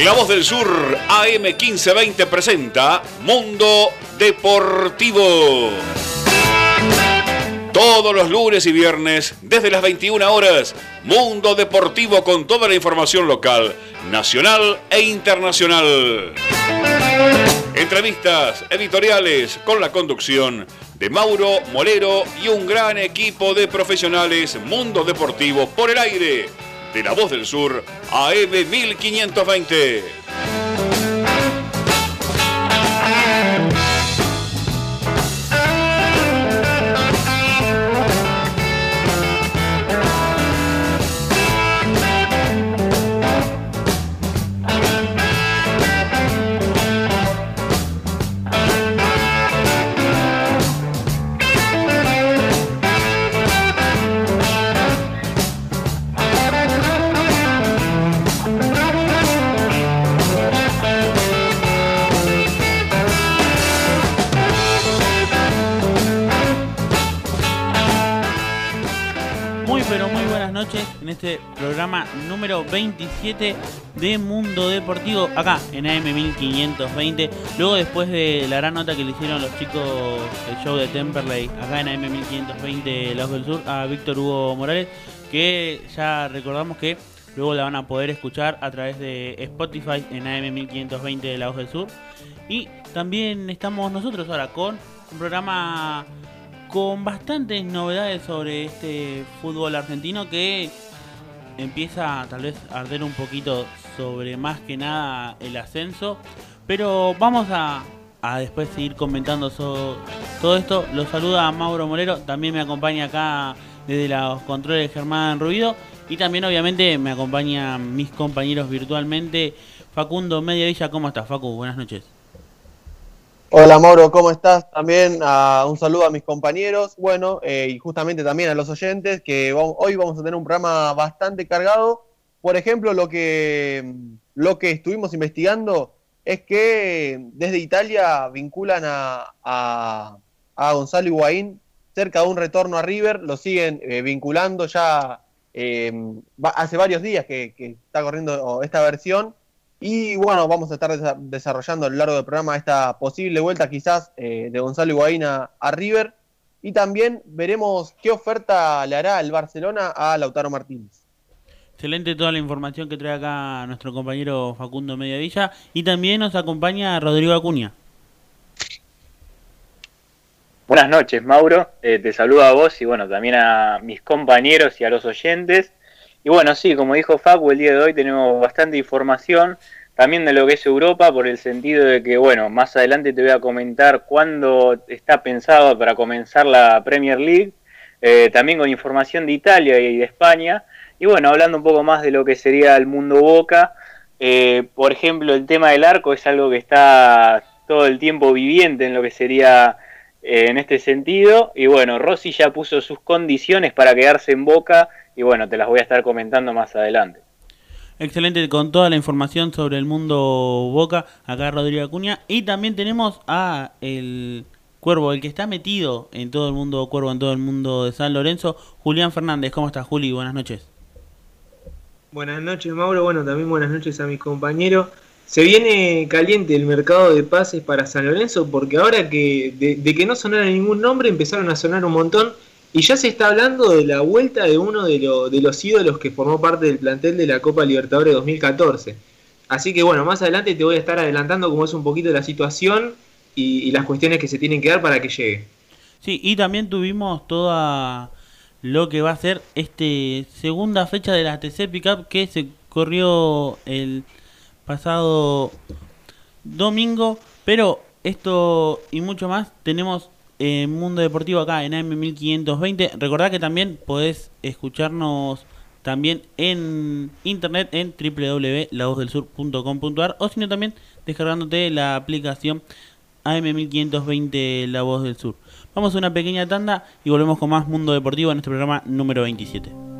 La Voz del Sur AM 1520 presenta Mundo Deportivo. Todos los lunes y viernes, desde las 21 horas, Mundo Deportivo con toda la información local, nacional e internacional. Entrevistas editoriales con la conducción de Mauro Molero y un gran equipo de profesionales Mundo Deportivo por el aire de La Voz del Sur AM 1520. Este programa número 27 de Mundo Deportivo, acá en AM 1520. Luego, después de la gran nota que le hicieron los chicos del show de Temperley, acá en AM 1520 Lagos del Sur, a Víctor Hugo Morales, que ya recordamos que luego la van a poder escuchar a través de Spotify en AM 1520 Lagos del Sur. Y también estamos nosotros ahora con un programa con bastantes novedades sobre este fútbol argentino que empieza tal vez a arder un poquito sobre más que nada el ascenso. Pero vamos a, después seguir comentando todo esto. Los saluda Mauro Molero, también me acompaña acá desde los controles Germán Ruido. Y también obviamente me acompañan mis compañeros virtualmente. Facundo Mediavilla, ¿cómo estás Facu? Buenas noches. Hola Mauro, ¿cómo estás? También uh, un saludo a mis compañeros, bueno, eh, y justamente también a los oyentes, que hoy vamos a tener un programa bastante cargado. Por ejemplo, lo que, lo que estuvimos investigando es que desde Italia vinculan a, a, Gonzalo Higuaín cerca de un retorno a River, lo siguen eh, vinculando ya eh, hace varios días que, que está corriendo esta versión y bueno, vamos a estar desarrollando a lo largo del programa esta posible vuelta quizás eh, de Gonzalo Higuaín a, River. Y también veremos qué oferta le hará el Barcelona a Lautaro Martínez. Excelente toda la información que trae acá nuestro compañero Facundo Mediavilla. Y también nos acompaña Rodrigo Acuña. Buenas noches, Mauro. Eh, te saludo a vos y bueno, también a mis compañeros y a los oyentes. Y bueno, sí, como dijo Facu, el día de hoy tenemos bastante información también de lo que es Europa, por el sentido de que, bueno, más adelante te voy a comentar cuándo está pensado para comenzar la Premier League, eh, también con información de Italia y de España, y bueno, hablando un poco más de lo que sería el mundo Boca, eh, por ejemplo, el tema del arco es algo que está todo el tiempo viviente en lo que sería eh, en este sentido, y bueno, Rossi ya puso sus condiciones para quedarse en Boca y bueno, te las voy a estar comentando más adelante. Excelente con toda la información sobre el mundo Boca, acá Rodrigo Acuña. Y también tenemos a el Cuervo, el que está metido en todo el mundo Cuervo, en todo el mundo de San Lorenzo, Julián Fernández. ¿Cómo estás, Juli? Buenas noches. Buenas noches, Mauro. Bueno, también buenas noches a mis compañeros. Se viene caliente el mercado de pases para San Lorenzo porque ahora que de, de que no sonara ningún nombre empezaron a sonar un montón y ya se está hablando de la vuelta de uno de, los ídolos que formó parte del plantel de la Copa Libertadores 2014. Así que bueno, más adelante te voy a estar adelantando cómo es un poquito la situación y, las cuestiones que se tienen que dar para que llegue. Sí, y también tuvimos toda lo que va a ser este segunda fecha de la TC Pickup que se corrió el pasado domingo, pero esto y mucho más tenemos Mundo Deportivo acá en AM1520. Recordad que también podés escucharnos también en internet en www.lavozdelsur.com.ar o sino también descargándote la aplicación AM1520 La Voz del Sur. Vamos a una pequeña tanda y volvemos con más Mundo Deportivo en este programa número 27.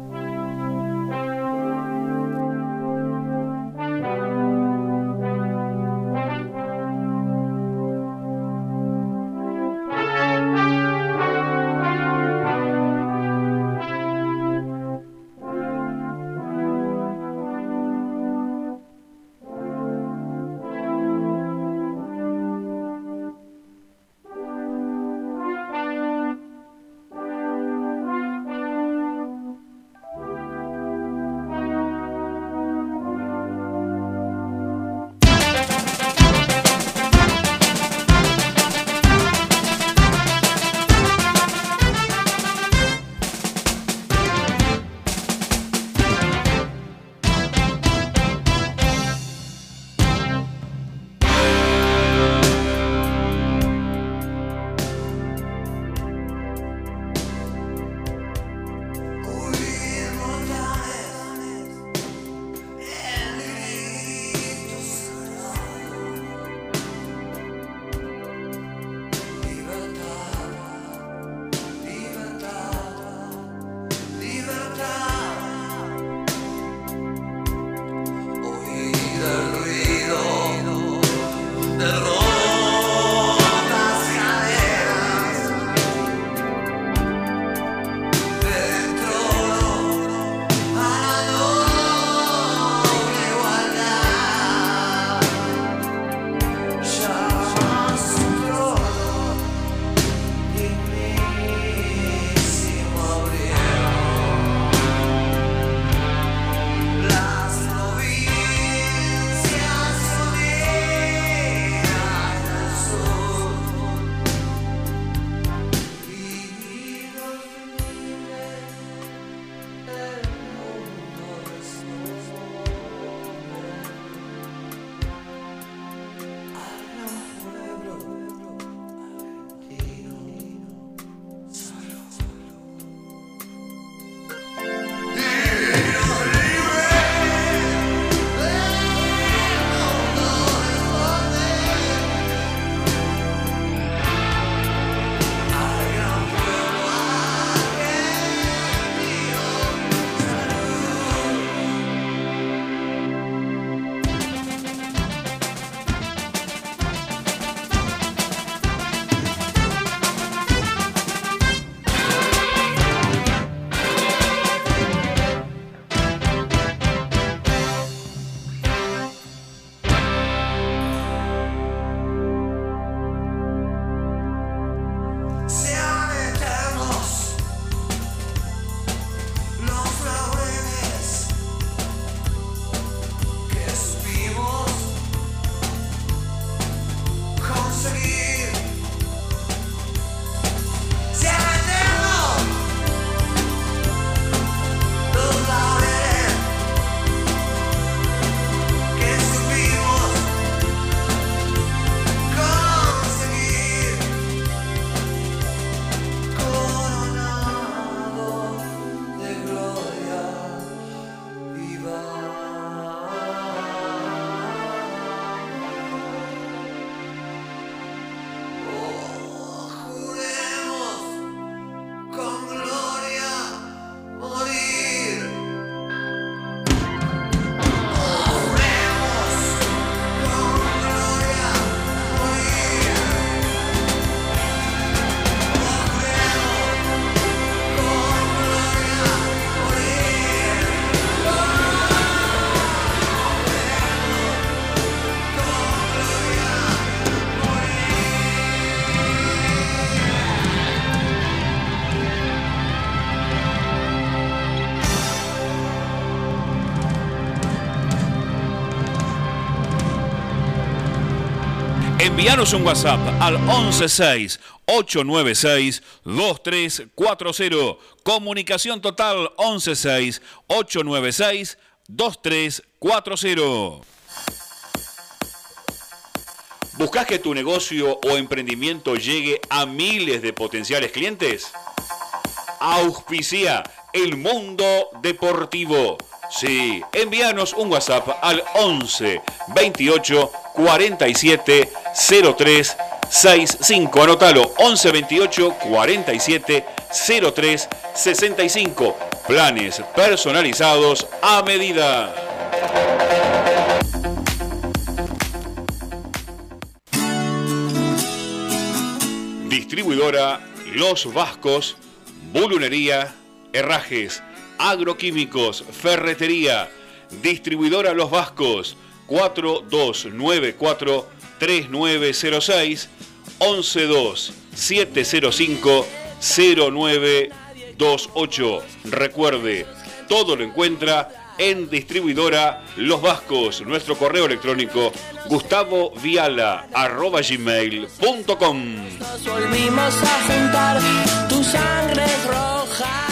Envíanos un WhatsApp al 116 896 2340. Comunicación total 116 896 2340. ¿Buscas que tu negocio o emprendimiento llegue a miles de potenciales clientes? Auspicia el mundo deportivo. Sí, envíanos un WhatsApp al 11 28 47 03 65. Anótalo 11 28 47 03 65. Planes personalizados a medida. Distribuidora Los Vascos, Bulunería, Herrajes, Agroquímicos, Ferretería, Distribuidora Los Vascos, 4294 3906 112 705 0928. Recuerde, todo lo encuentra en distribuidora Los Vascos. Nuestro correo electrónico gustavo viala arroba gmail.com. Nos volvimos a juntar, tu sangre es roja.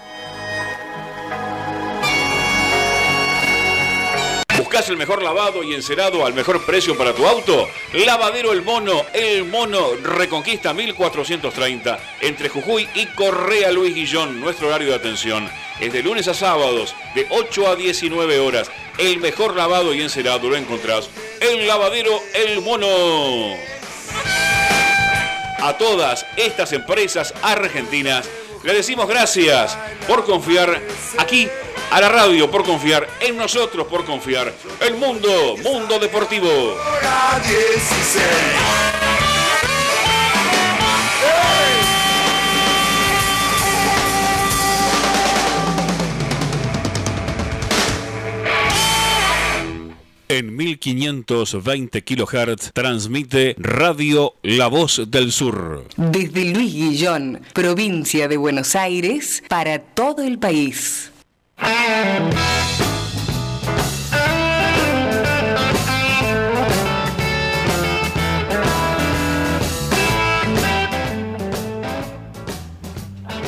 ¿Buscas el mejor lavado y encerado al mejor precio para tu auto? Lavadero El Mono, El Mono Reconquista 1430, entre Jujuy y Correa Luis Guillón. Nuestro horario de atención es de lunes a sábados, de 8 a 19 horas. El mejor lavado y encerado lo encontrás en Lavadero El Mono. A todas estas empresas argentinas le decimos gracias por confiar aquí a la radio, por confiar en nosotros, por confiar en Mundo, Mundo Deportivo. En 1520 kHz transmite Radio La Voz del Sur. Desde Luis Guillón, provincia de Buenos Aires, para todo el país.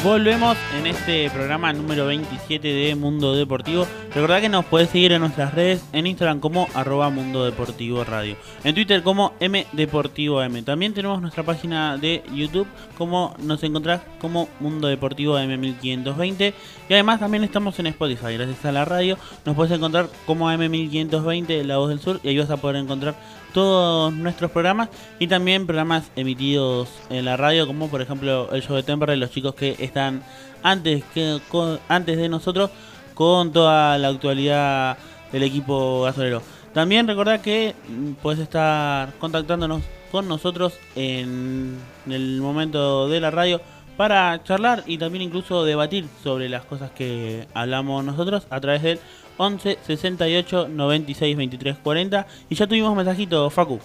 Volvemos en este programa número 27 de Mundo Deportivo. Recordad que nos podés seguir en nuestras redes, en Instagram como arroba Mundo Deportivo Radio, en Twitter como M Deportivo M. También tenemos nuestra página de YouTube, como nos encontrás como Mundo Deportivo M1520. Y además también estamos en Spotify, gracias a la radio. Nos puedes encontrar como M1520, La Voz del Sur, y ahí vas a poder encontrar todos nuestros programas y también programas emitidos en la radio, como por ejemplo el show de Temperley, los chicos que están antes, que, antes de nosotros con toda la actualidad del equipo gasolero. También recordad que mm, puedes estar contactándonos con nosotros en el momento de la radio para charlar y también incluso debatir sobre las cosas que hablamos nosotros a través del 11 68 96 23 40 y ya tuvimos mensajito Facu.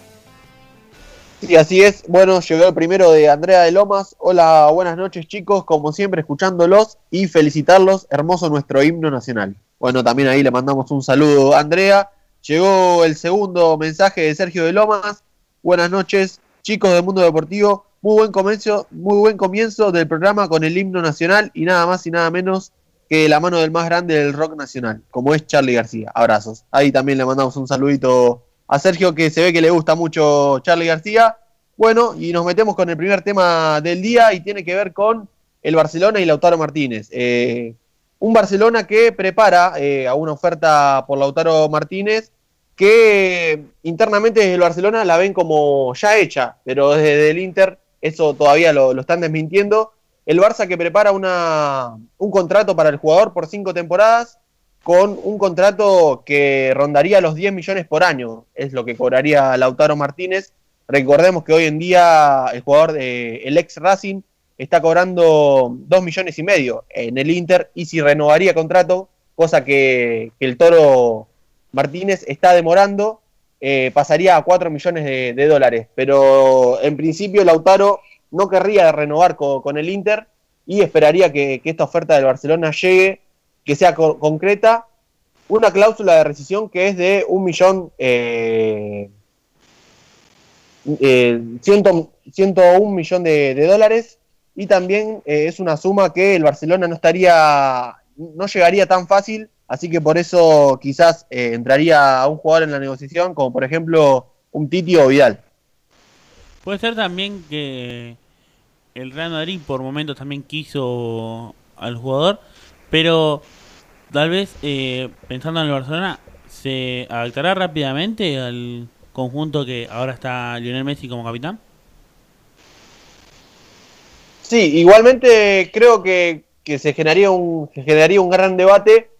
Sí, así es. Bueno, llegó el primero de Andrea de Lomas. Hola, buenas noches chicos. Como siempre, escuchándolos y felicitarlos. Hermoso nuestro himno nacional. Bueno, también ahí le mandamos un saludo a Andrea. Llegó el segundo mensaje de Sergio de Lomas. Buenas noches, chicos del mundo deportivo. Muy buen comienzo, muy buen comienzo del programa con el himno nacional y nada más y nada menos que la mano del más grande del rock nacional, como es Charlie García. Abrazos. Ahí también le mandamos un saludito a Sergio que se ve que le gusta mucho Charlie García. Bueno, y nos metemos con el primer tema del día y tiene que ver con el Barcelona y Lautaro Martínez. Eh, un Barcelona que prepara eh, a una oferta por Lautaro Martínez que internamente desde el Barcelona la ven como ya hecha, pero desde el Inter eso todavía lo, lo están desmintiendo. El Barça que prepara una, un contrato para el jugador por cinco temporadas con un contrato que rondaría los 10 millones por año, es lo que cobraría Lautaro Martínez. Recordemos que hoy en día el jugador, de, el ex Racing, está cobrando 2 millones y medio en el Inter y si renovaría contrato, cosa que, el Toro Martínez está demorando, eh, pasaría a 4 millones de, dólares. Pero en principio Lautaro no querría renovar con, el Inter y esperaría que, esta oferta del Barcelona llegue que sea co concreta, una cláusula de rescisión que es de un millón, eh, eh, ciento, 101 millón de, dólares y también eh, es una suma que el Barcelona no estaría, no llegaría tan fácil, así que por eso quizás entraría a un jugador en la negociación, como por ejemplo un Titi o Vidal. Puede ser también que el Real Madrid por momentos también quiso al jugador, pero tal vez eh, pensando en el Barcelona, ¿se adaptará rápidamente al conjunto que ahora está Lionel Messi como capitán? Sí, igualmente creo que, que se, generaría un, se generaría un gran debate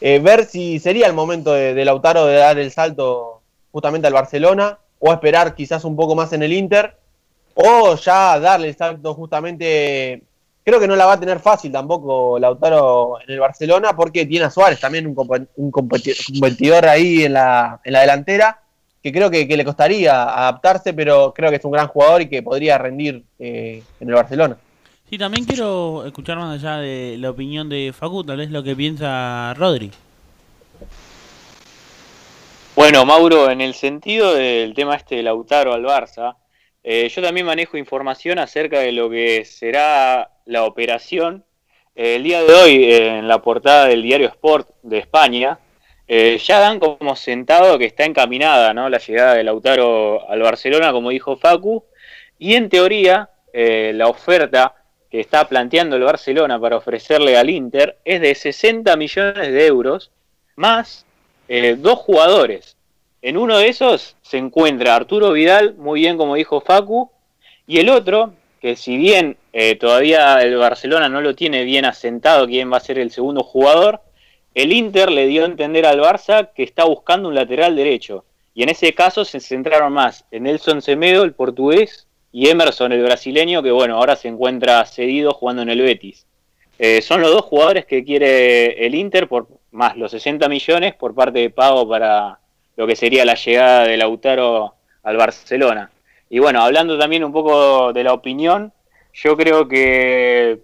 eh, ver si sería el momento de, de, Lautaro de dar el salto justamente al Barcelona o esperar quizás un poco más en el Inter o ya darle el salto justamente creo que no la va a tener fácil tampoco Lautaro en el Barcelona porque tiene a Suárez también un, un competidor ahí en la, en la delantera que creo que, le costaría adaptarse, pero creo que es un gran jugador y que podría rendir eh, en el Barcelona. Sí, también quiero escuchar más allá de la opinión de Facu, tal vez lo que piensa Rodri. Bueno, Mauro, en el sentido del tema este de Lautaro al Barça, eh, yo también manejo información acerca de lo que será la operación. Eh, el día de hoy, eh, en la portada del diario Sport de España, eh, ya dan como sentado que está encaminada ¿no? la llegada de Lautaro al Barcelona, como dijo Facu, y en teoría la oferta que está planteando el Barcelona para ofrecerle al Inter es de 60 millones de euros, más eh, dos jugadores. En uno de esos se encuentra Arturo Vidal, muy bien como dijo Facu, y el otro, que si bien eh, todavía el Barcelona no lo tiene bien asentado quién va a ser el segundo jugador, el Inter le dio a entender al Barça que está buscando un lateral derecho. Y en ese caso se centraron más en Nelson Semedo, el portugués, y Emerson, el brasileño, que bueno, ahora se encuentra cedido jugando en el Betis. Eh, son los dos jugadores que quiere el Inter, por más los 60 millones por parte de pago para lo que sería la llegada de Lautaro al Barcelona. Y bueno, hablando también un poco de la opinión, yo creo que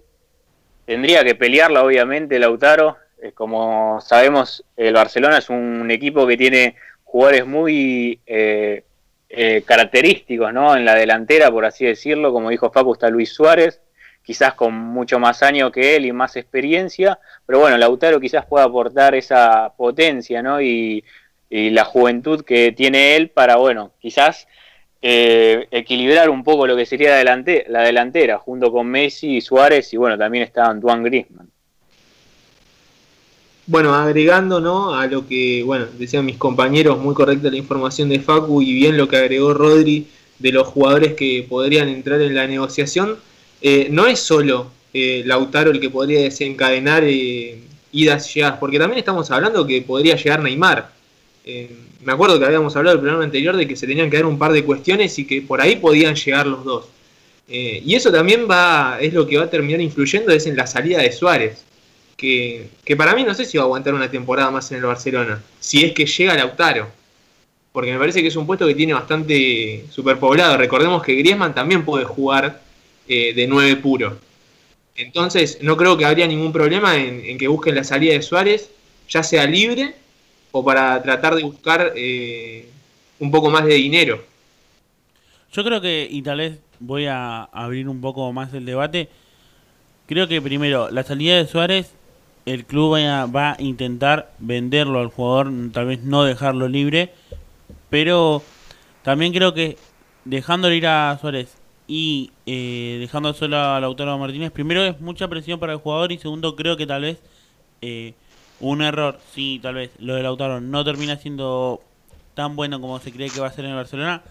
tendría que pelearla obviamente Lautaro. Como sabemos, el Barcelona es un equipo que tiene jugadores muy eh, eh, característicos ¿no? en la delantera, por así decirlo. Como dijo Facu, está Luis Suárez, quizás con mucho más años que él y más experiencia. Pero bueno, Lautaro quizás pueda aportar esa potencia ¿no? y, y la juventud que tiene él para, bueno, quizás eh, equilibrar un poco lo que sería delante, la delantera, junto con Messi y Suárez, y bueno, también está Antoine Griezmann. Bueno, agregando ¿no? a lo que, bueno, decían mis compañeros, muy correcta la información de Facu y bien lo que agregó Rodri de los jugadores que podrían entrar en la negociación, eh, no es solo eh, Lautaro el que podría desencadenar eh, idas y llegadas, porque también estamos hablando que podría llegar Neymar. Me acuerdo que habíamos hablado el programa anterior de que se tenían que dar un par de cuestiones y que por ahí podían llegar los dos. Y eso también va, es lo que va a terminar influyendo en la salida de Suárez. Que, que, para mí no sé si va a aguantar una temporada más en el Barcelona. Si es que llega Lautaro. porque me parece que es un puesto que tiene bastante superpoblado. Recordemos que Griezmann también puede jugar eh, de 9 puro. Entonces, no creo que habría ningún problema en, que busquen la salida de Suárez, ya sea libre o para tratar de buscar eh, un poco más de dinero. Yo creo que, y tal vez voy a abrir un poco más el debate, creo que primero, la salida de Suárez, el club va a, va a intentar venderlo al jugador, tal vez no dejarlo libre, pero también creo que dejándole ir a Suárez y eh, dejando solo a Lautaro Martínez, primero es mucha presión para el jugador y segundo creo que tal vez eh, un error, sí, tal vez lo de Lautaro no termina siendo tan bueno como se cree que va a ser en el Barcelona,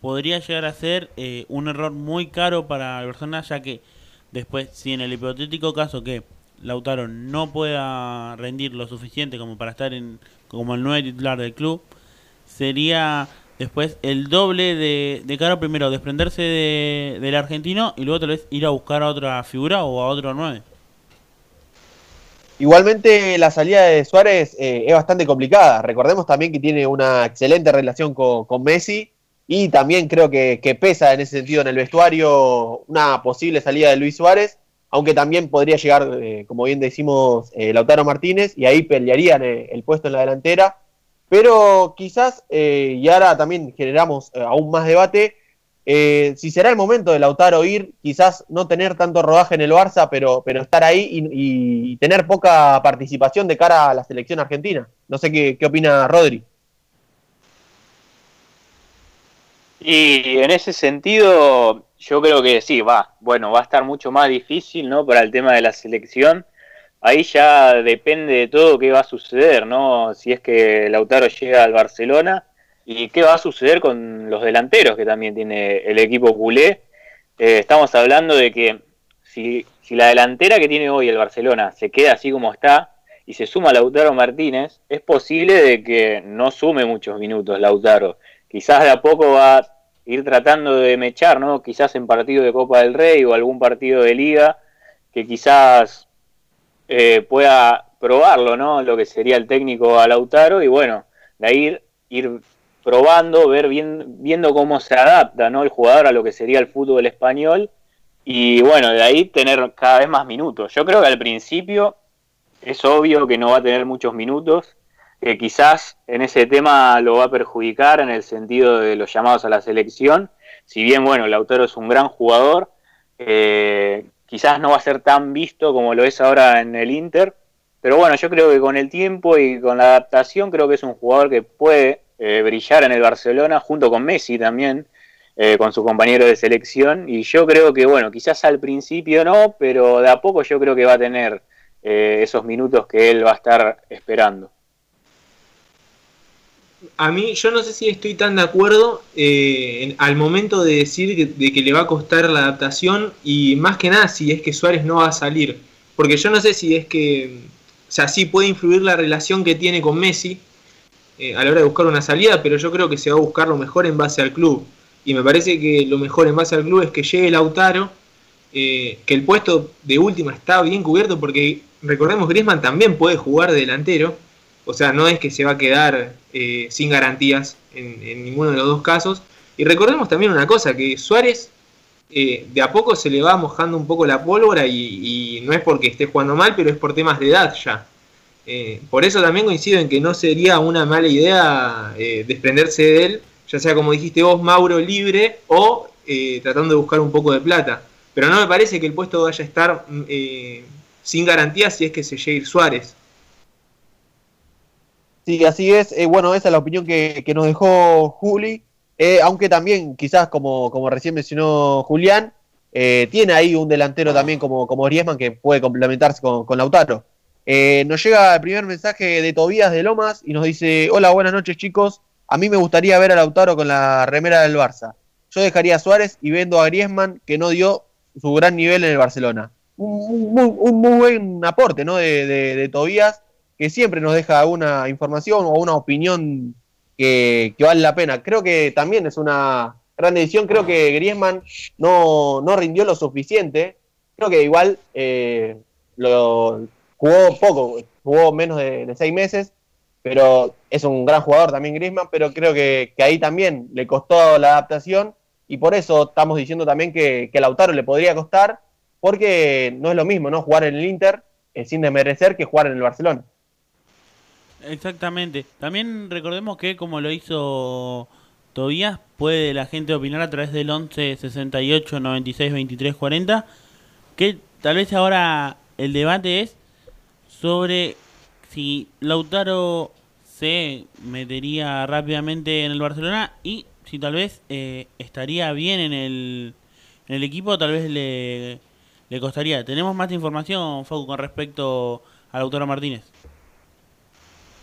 podría llegar a ser eh, un error muy caro para el Barcelona, ya que después, si en el hipotético caso que Lautaro no pueda rendir lo suficiente como para estar en como el nuevo titular del club, sería después el doble de, de caro primero desprenderse de, del argentino y luego tal vez ir a buscar a otra figura o a otro 9. Igualmente la salida de Suárez eh, es bastante complicada. Recordemos también que tiene una excelente relación con, Messi y también creo que, pesa en ese sentido en el vestuario una posible salida de Luis Suárez, aunque también podría llegar, eh, como bien decimos, eh, Lautaro Martínez y ahí pelearían el puesto en la delantera. Pero quizás, eh, y ahora también generamos aún más debate, eh, si será el momento de Lautaro ir, quizás no tener tanto rodaje en el Barça, pero, pero estar ahí y, y, tener poca participación de cara a la selección argentina. No sé qué, qué opina Rodri. Y en ese sentido, yo creo que sí, va, bueno, va a estar mucho más difícil, ¿no? Para el tema de la selección. Ahí ya depende de todo qué va a suceder, ¿no? Si es que Lautaro llega al Barcelona ¿Y qué va a suceder con los delanteros que también tiene el equipo culé? Eh, estamos hablando de que si, si, la delantera que tiene hoy el Barcelona se queda así como está y se suma Lautaro Martínez, es posible de que no sume muchos minutos Lautaro. Quizás de a poco va a ir tratando de mechar, ¿no? Quizás en partido de Copa del Rey o algún partido de Liga, que quizás eh, pueda probarlo, ¿no? Lo que sería el técnico a Lautaro y bueno, de ahí ir, ir probando, ver bien, viendo cómo se adapta ¿no? el jugador a lo que sería el fútbol español y bueno, de ahí tener cada vez más minutos. Yo creo que al principio es obvio que no va a tener muchos minutos, que quizás en ese tema lo va a perjudicar en el sentido de los llamados a la selección, si bien bueno, Lautaro es un gran jugador, eh, quizás no va a ser tan visto como lo es ahora en el Inter, pero bueno, yo creo que con el tiempo y con la adaptación creo que es un jugador que puede eh, brillar en el Barcelona junto con Messi también, eh, con su compañero de selección. Y yo creo que, bueno, quizás al principio no, pero de a poco yo creo que va a tener eh, esos minutos que él va a estar esperando. A mí, yo no sé si estoy tan de acuerdo en, al momento de decir que, de que le va a costar la adaptación y más que nada si es que Suárez no va a salir. Porque yo no sé si es que, o sea, sí puede influir la relación que tiene con Messi, eh, a la hora de buscar una salida, pero yo creo que se va a buscar lo mejor en base al club. Y me parece que lo mejor en base al club es que llegue Lautaro, eh, que el puesto de última está bien cubierto, porque recordemos Griezmann también puede jugar de delantero, o sea, no es que se va a quedar eh, sin garantías en, en, ninguno de los dos casos. Y recordemos también una cosa, que Suárez eh, de a poco se le va mojando un poco la pólvora y, no es porque esté jugando mal, pero es por temas de edad ya. Eh, por eso también coincido en que no sería una mala idea eh, desprenderse de él, ya sea como dijiste vos, Mauro, libre o eh, tratando de buscar un poco de plata. Pero no me parece que el puesto vaya a estar mm, sin garantía si es que se llegue Suárez. Sí, así es. bueno, esa es la opinión que, que nos dejó Juli. aunque también, quizás, como, como recién mencionó Julián, tiene ahí un delantero también como, como Griezmann que puede complementarse con, con Lautaro. Eh, nos llega el primer mensaje de Tobías de Lomas y nos dice, hola, buenas noches chicos, a mí me gustaría ver a Lautaro con la remera del Barça. Yo dejaría a Suárez y vendo a Griezmann que no dio su gran nivel en el Barcelona. Un, un, un muy buen aporte ¿no? de, de, de, Tobías que siempre nos deja una información o una opinión que, vale la pena. Creo que también es una gran decisión, creo que Griezmann no, no rindió lo suficiente, creo que igual eh, lo jugó poco, jugó menos de, seis meses, pero es un gran jugador también Griezmann, pero creo que, que ahí también le costó la adaptación y por eso estamos diciendo también que, que Lautaro le podría costar, porque no es lo mismo, ¿no? Jugar en el Inter eh, sin desmerecer que jugar en el Barcelona. Exactamente. También recordemos que como lo hizo Tobías, puede la gente opinar a través del 11 68 96 23 40, que tal vez ahora el debate es sobre si Lautaro se metería rápidamente en el Barcelona y si tal vez eh, estaría bien en el, en el equipo, tal vez le, le costaría. ¿Tenemos más información, Fau, con respecto a Lautaro Martínez?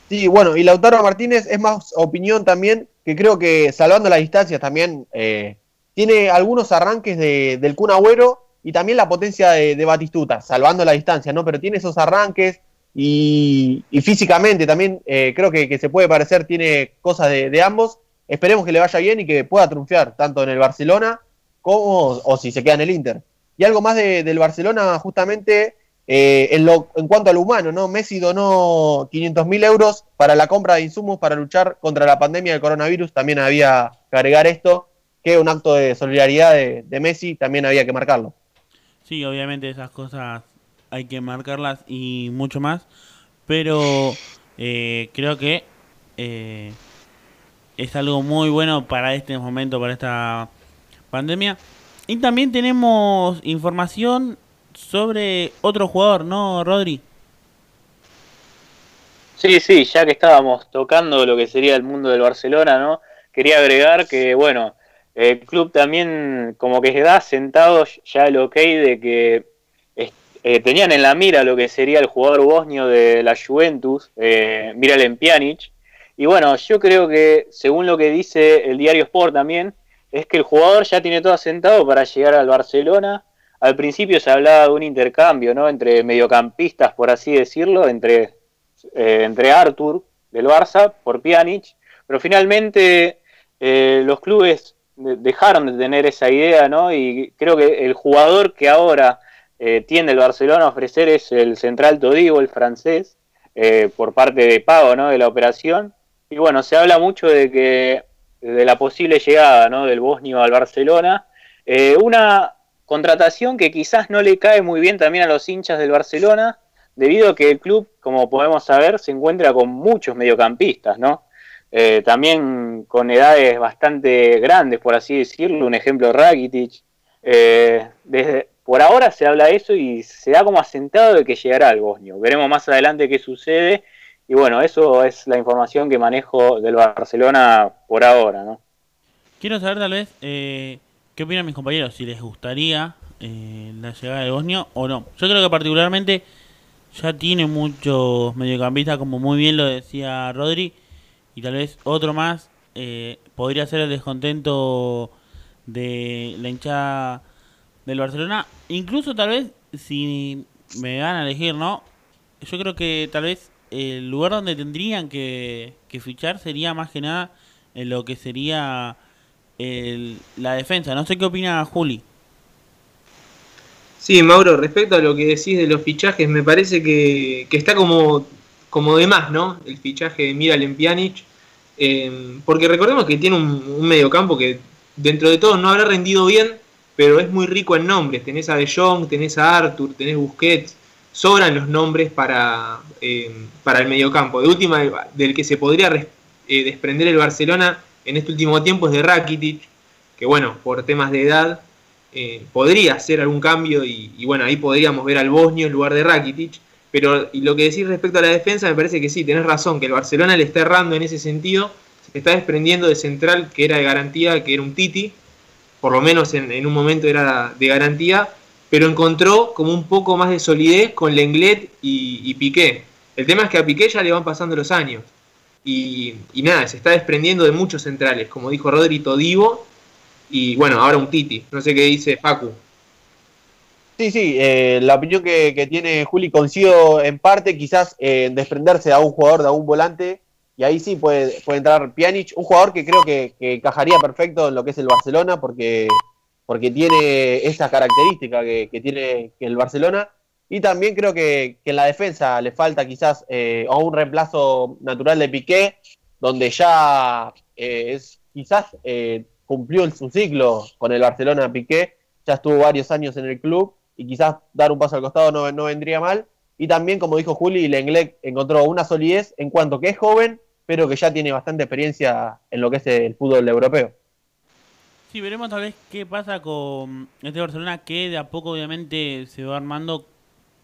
Sí, bueno, y Lautaro Martínez es más opinión también, que creo que salvando las distancias también eh, tiene algunos arranques de, del Kun Agüero y también la potencia de, Batistuta, salvando la distancia, ¿no? Pero tiene esos arranques y, físicamente también eh, creo que, que, se puede parecer, tiene cosas de, de, ambos. Esperemos que le vaya bien y que pueda triunfar tanto en el Barcelona como o si se queda en el Inter. Y algo más del Barcelona, justamente eh, en, cuanto al humano, ¿no? Messi donó 500 mil euros para la compra de insumos para luchar contra la pandemia del coronavirus. También había que agregar esto, que un acto de solidaridad de, de Messi también había que marcarlo. Sí, obviamente esas cosas hay que marcarlas y mucho más, pero eh, creo que eh, es algo muy bueno para este momento, para esta pandemia. Y también tenemos información sobre otro jugador, ¿no, Rodri? Sí, sí, ya que estábamos tocando lo que sería el mundo del Barcelona, ¿no? Quería agregar que, bueno, el club también como que da sentado ya el ok de que eh, tenían en la mira lo que sería el jugador bosnio de la Juventus, eh, Miralem Pjanic. Y bueno, yo creo que, según lo que dice el diario Sport también, es que el jugador ya tiene todo asentado para llegar al Barcelona al principio se hablaba de un intercambio, ¿no? Entre mediocampistas, por así decirlo, entre, eh, entre Artur del Barça por Pjanic, pero finalmente eh, los clubes dejaron de tener esa idea, ¿no? Y creo que el jugador que ahora eh, tiene el Barcelona a ofrecer es el central Todibo, el francés, eh, por parte de pago, ¿no? De la operación. Y bueno, se habla mucho de que de la posible llegada, ¿no? Del bosnio al Barcelona. Eh, una contratación que quizás no le cae muy bien también a los hinchas del Barcelona, debido a que el club, como podemos saber, se encuentra con muchos mediocampistas, ¿no? Eh, también con edades bastante grandes, por así decirlo, un ejemplo Rakitic. Eh, por ahora se habla de eso y se da como asentado de que llegará al Bosnio. Veremos más adelante qué sucede. Y bueno, eso es la información que manejo del Barcelona por ahora, ¿no? Quiero saber tal vez eh, qué opinan mis compañeros, si les gustaría eh, la llegada de Bosnio o no. Yo creo que particularmente ya tiene muchos mediocampistas, como muy bien lo decía Rodri, y tal vez otro más eh, podría ser el descontento de la hinchada del Barcelona. Incluso tal vez si me van a elegir, ¿no? Yo creo que tal vez el lugar donde tendrían que, que fichar sería más que nada en lo que sería el, la defensa. No sé qué opina Juli. Sí, Mauro, respecto a lo que decís de los fichajes, me parece que, que está como, como de más, ¿no? El fichaje de Miralem Pjanic. Eh, porque recordemos que tiene un, mediocampo que dentro de todo no habrá rendido bien, pero es muy rico en nombres. Tenés a De Jong, tenés a Arthur, tenés Busquets. Sobran los nombres para, eh, para el mediocampo. De última, del que se podría eh, desprender el Barcelona en este último tiempo es de Rakitic, que bueno, por temas de edad eh, podría hacer algún cambio y, bueno, ahí podríamos ver al Bosnio en lugar de Rakitic. Pero y lo que decís respecto a la defensa, me parece que sí, tenés razón, que el Barcelona le está errando en ese sentido, se está desprendiendo de central que era de garantía, que era un Titi, por lo menos en, en un momento era de garantía, pero encontró como un poco más de solidez con Lenglet y, y Piqué. El tema es que a Piqué ya le van pasando los años. Y, nada, se está desprendiendo de muchos centrales, como dijo Rodri Todivo, y bueno, ahora un Titi. No sé qué dice Facu. Sí, sí, eh, la opinión que, tiene Juli coincido en parte, quizás eh, desprenderse a un jugador, de un volante, y ahí sí puede, puede entrar Pjanic, un jugador que creo que, que encajaría perfecto en lo que es el Barcelona, porque, porque tiene esa característica que, que tiene el Barcelona, Y también creo que, en la defensa le falta quizás eh, o un reemplazo natural de Piqué, donde ya eh, es quizás eh, cumplió su ciclo con el Barcelona Piqué, ya estuvo varios años en el club y quizás dar un paso al costado no, no vendría mal. Y también, como dijo Juli, Lenglet encontró una solidez en cuanto que es joven, pero que ya tiene bastante experiencia en lo que es el fútbol europeo. Sí, veremos tal vez qué pasa con este Barcelona que de a poco obviamente se va armando,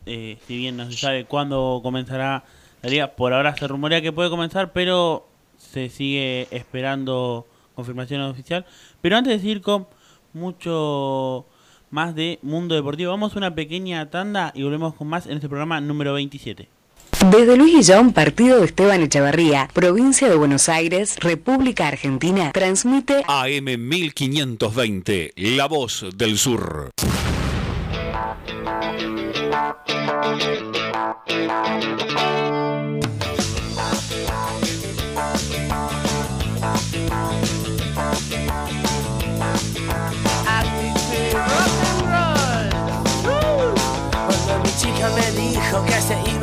eh, si bien no se sabe cuándo comenzará la liga, por ahora se rumorea que puede comenzar, pero se sigue esperando confirmación oficial. Pero antes de seguir con mucho más de Mundo Deportivo, vamos a una pequeña tanda y volvemos con más en este programa número 27. Desde Luis Guillón, partido de Esteban Echevarría, provincia de Buenos Aires, República Argentina, transmite AM 1520, La Voz del Sur. Thank you.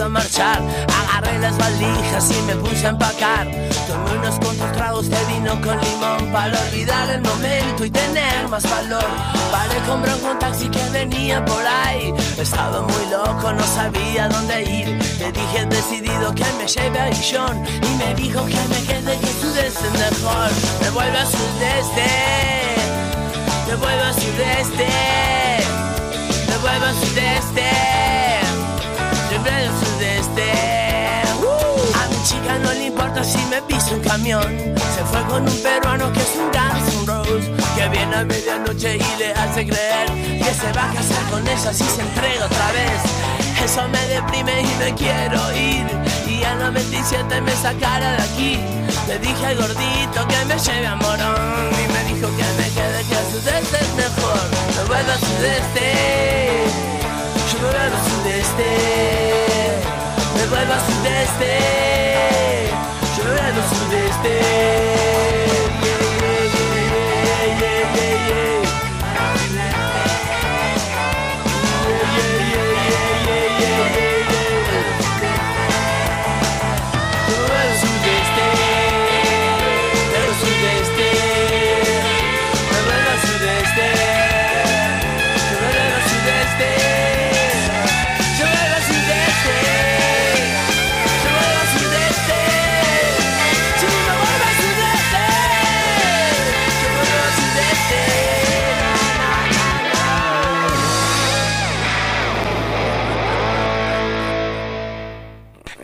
A marchar, agarré las valijas y me puse a empacar. Tomé unos cuantos tragos de vino con limón para olvidar el momento y tener más valor. Paré, compré un taxi que venía por ahí. Estaba muy loco, no sabía dónde ir. Le dije decidido que me lleve a Guillón y me dijo que me quede que sudeste mejor. Me vuelve a sudeste, me vuelve a sudeste. Me vuelvo al sudeste importa si me piso un camión. Se fue con un peruano que es un Guns N' Roses Que viene a medianoche y le hace creer Que se va a casar con ella si se entrega otra vez. Eso me deprime y me quiero ir Y al 97 me sacara de aquí. Le dije al gordito que me lleve a Morón Y me dijo que me quede que al sudeste es mejor. Me vuelvo al sudeste Yo me vuelvo al sudeste Me vuelvo al sudeste Me vuelvo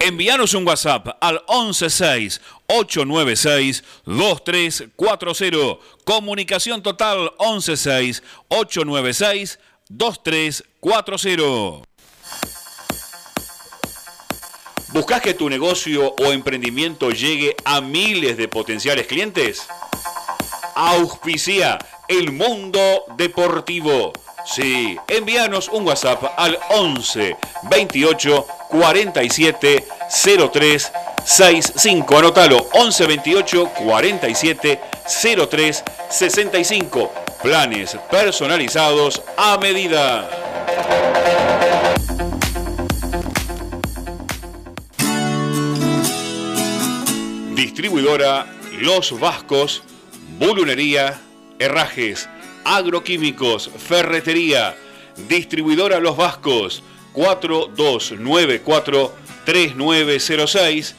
Envíanos un WhatsApp al 116-896-2340. Comunicación total 116-896-2340. ¿Buscas que tu negocio o emprendimiento llegue a miles de potenciales clientes? Auspicia el mundo deportivo. Sí, envíanos un WhatsApp al 11 28 47 03 65. Anótalo, 11 28 47 03 65. Planes personalizados a medida. Distribuidora Los Vascos, Bulunería, Herrajes, Agroquímicos, Ferretería. Distribuidora Los Vascos, 4294 3906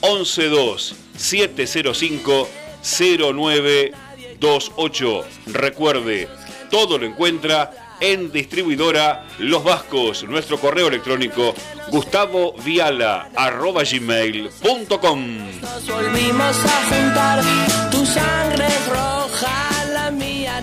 112 705 0928. Recuerde, todo lo encuentra en distribuidora Los Vascos. Nuestro correo electrónico gustavoviala.gmail.com Nos volvimos a juntar, tu sangre roja, la mía.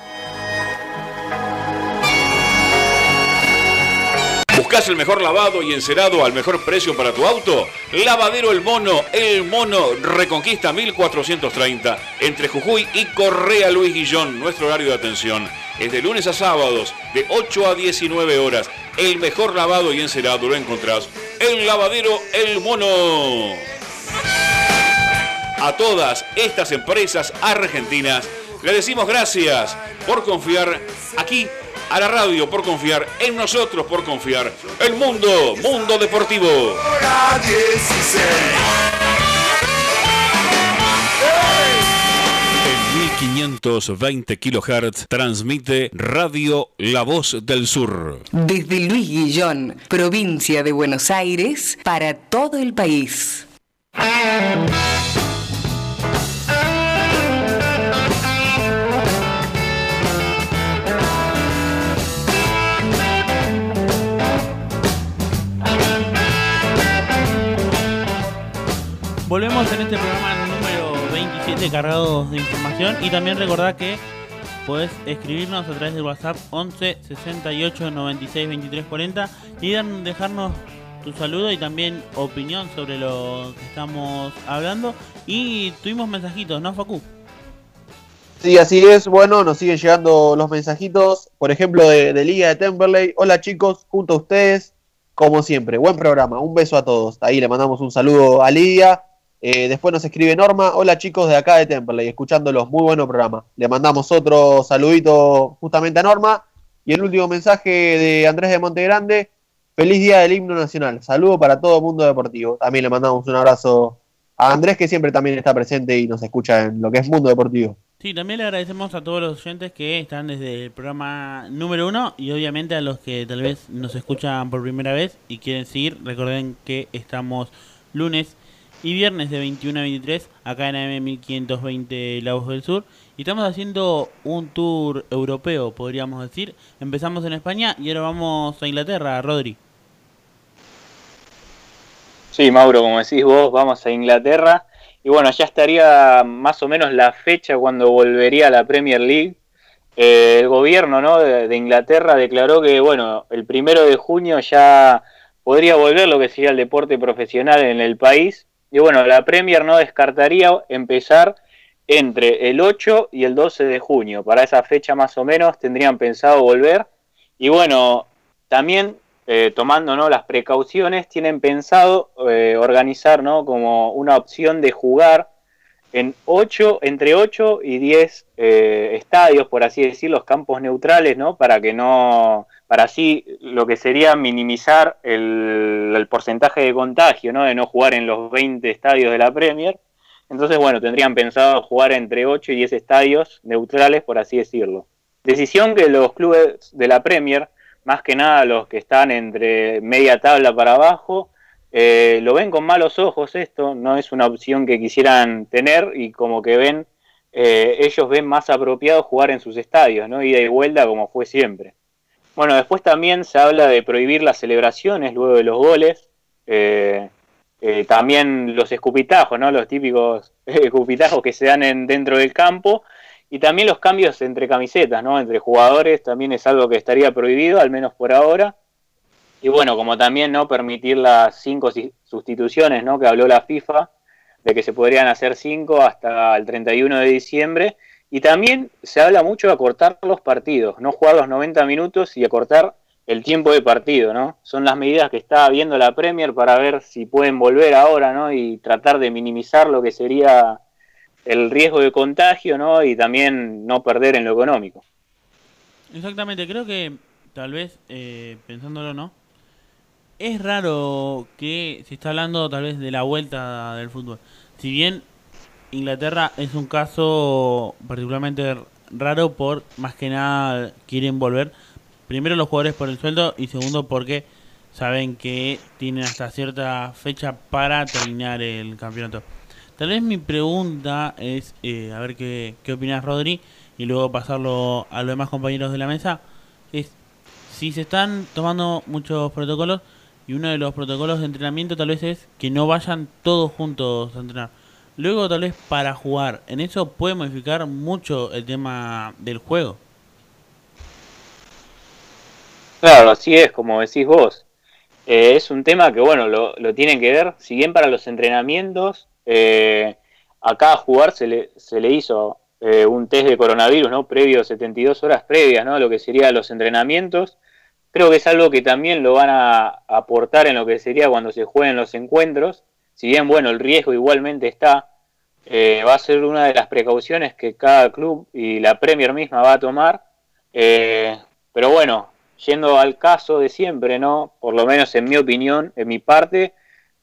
¿Buscas el mejor lavado y encerado al mejor precio para tu auto? Lavadero El Mono, El Mono Reconquista 1430, entre Jujuy y Correa Luis Guillón. Nuestro horario de atención es de lunes a sábados, de 8 a 19 horas. El mejor lavado y encerado lo encontrás en Lavadero El Mono. A todas estas empresas argentinas le decimos gracias por confiar aquí a la radio por confiar, en nosotros por confiar. El mundo, mundo deportivo. En 1520 kHz transmite Radio La Voz del Sur. Desde Luis Guillón, provincia de Buenos Aires, para todo el país. Volvemos en este programa número 27 cargados de información y también recordad que podés escribirnos a través del WhatsApp 11 68 96 23 40 y dejarnos tu saludo y también opinión sobre lo que estamos hablando y tuvimos mensajitos, ¿no Facu? Sí, así es. Bueno, nos siguen llegando los mensajitos, por ejemplo, de, de Liga de Temperley. Hola chicos, junto a ustedes, como siempre. Buen programa, un beso a todos. Ahí le mandamos un saludo a Lidia eh, después nos escribe Norma, hola chicos de acá de Temperley, escuchándolos, muy bueno programa. Le mandamos otro saludito justamente a Norma. Y el último mensaje de Andrés de Montegrande, feliz día del himno nacional. Saludo para todo mundo deportivo. También le mandamos un abrazo a Andrés que siempre también está presente y nos escucha en lo que es Mundo Deportivo. Sí, también le agradecemos a todos los oyentes que están desde el programa número uno y obviamente a los que tal vez nos escuchan por primera vez y quieren seguir. Recuerden que estamos lunes y viernes de 21 a 23 acá en AM 1520 Lagos del Sur. Y estamos haciendo un tour europeo, podríamos decir. Empezamos en España y ahora vamos a Inglaterra, Rodri. Sí, Mauro, como decís vos, vamos a Inglaterra. Y bueno, ya estaría más o menos la fecha cuando volvería a la Premier League. Eh, el gobierno ¿no? de, de Inglaterra declaró que, bueno, el primero de junio ya podría volver lo que sería el deporte profesional en el país y bueno, la Premier no descartaría empezar entre el 8 y el 12 de junio. Para esa fecha más o menos tendrían pensado volver. Y bueno, también eh, tomando ¿no? las precauciones, tienen pensado eh, organizar ¿no? como una opción de jugar en 8, entre 8 y 10 eh, estadios, por así decir, los campos neutrales, ¿no? Para que no, para así lo que sería minimizar el, porcentaje de contagio, ¿no? De no jugar en los 20 estadios de la Premier. Entonces, bueno, tendrían pensado jugar entre 8 y 10 estadios neutrales, por así decirlo. Decisión que los clubes de la Premier, más que nada los que están entre media tabla para abajo, eh, lo ven con malos ojos esto, no es una opción que quisieran tener y como que ven, eh, ellos ven más apropiado jugar en sus estadios, ¿no? Ida y vuelta como fue siempre. Bueno, después también se habla de prohibir las celebraciones luego de los goles, eh, eh también los escupitajos, ¿no? Los típicos escupitajos que se dan en, dentro del campo y también los cambios entre camisetas, ¿no? Entre jugadores también es algo que estaría prohibido, al menos por ahora. Y bueno, como también no permitir las cinco sustituciones ¿no? que habló la FIFA, de que se podrían hacer cinco hasta el 31 de diciembre, Y también se habla mucho de acortar los partidos, no jugar los 90 minutos y acortar el tiempo de partido, ¿no? Son las medidas que está viendo la Premier para ver si pueden volver ahora, ¿no? Y tratar de minimizar lo que sería el riesgo de contagio, ¿no? Y también no perder en lo económico. Exactamente, creo que tal vez, eh, pensándolo, ¿no? Es raro que se está hablando tal vez de la vuelta del fútbol. Si bien Inglaterra es un caso particularmente raro por más que nada quieren volver. Primero los jugadores por el sueldo y segundo porque saben que tienen hasta cierta fecha para terminar el campeonato. Tal vez mi pregunta es, eh, a ver qué, qué opinas Rodri, y luego pasarlo a los demás compañeros de la mesa, es si se están tomando muchos protocolos y uno de los protocolos de entrenamiento tal vez es que no vayan todos juntos a entrenar. Luego tal vez para jugar, en eso puede modificar mucho el tema del juego. Claro, así es, como decís vos. Eh, es un tema que, bueno, lo, tienen que ver, si bien para los entrenamientos, eh, a cada jugar se le, se le hizo eh, un test de coronavirus, ¿no? Previo, 72 horas previas, ¿no? Lo que serían los entrenamientos. Creo que es algo que también lo van a aportar en lo que sería cuando se jueguen los encuentros. Si bien, bueno, el riesgo igualmente está, eh, va a ser una de las precauciones que cada club y la Premier misma va a tomar. Eh, pero bueno, yendo al caso de siempre, ¿no? Por lo menos en mi opinión, en mi parte,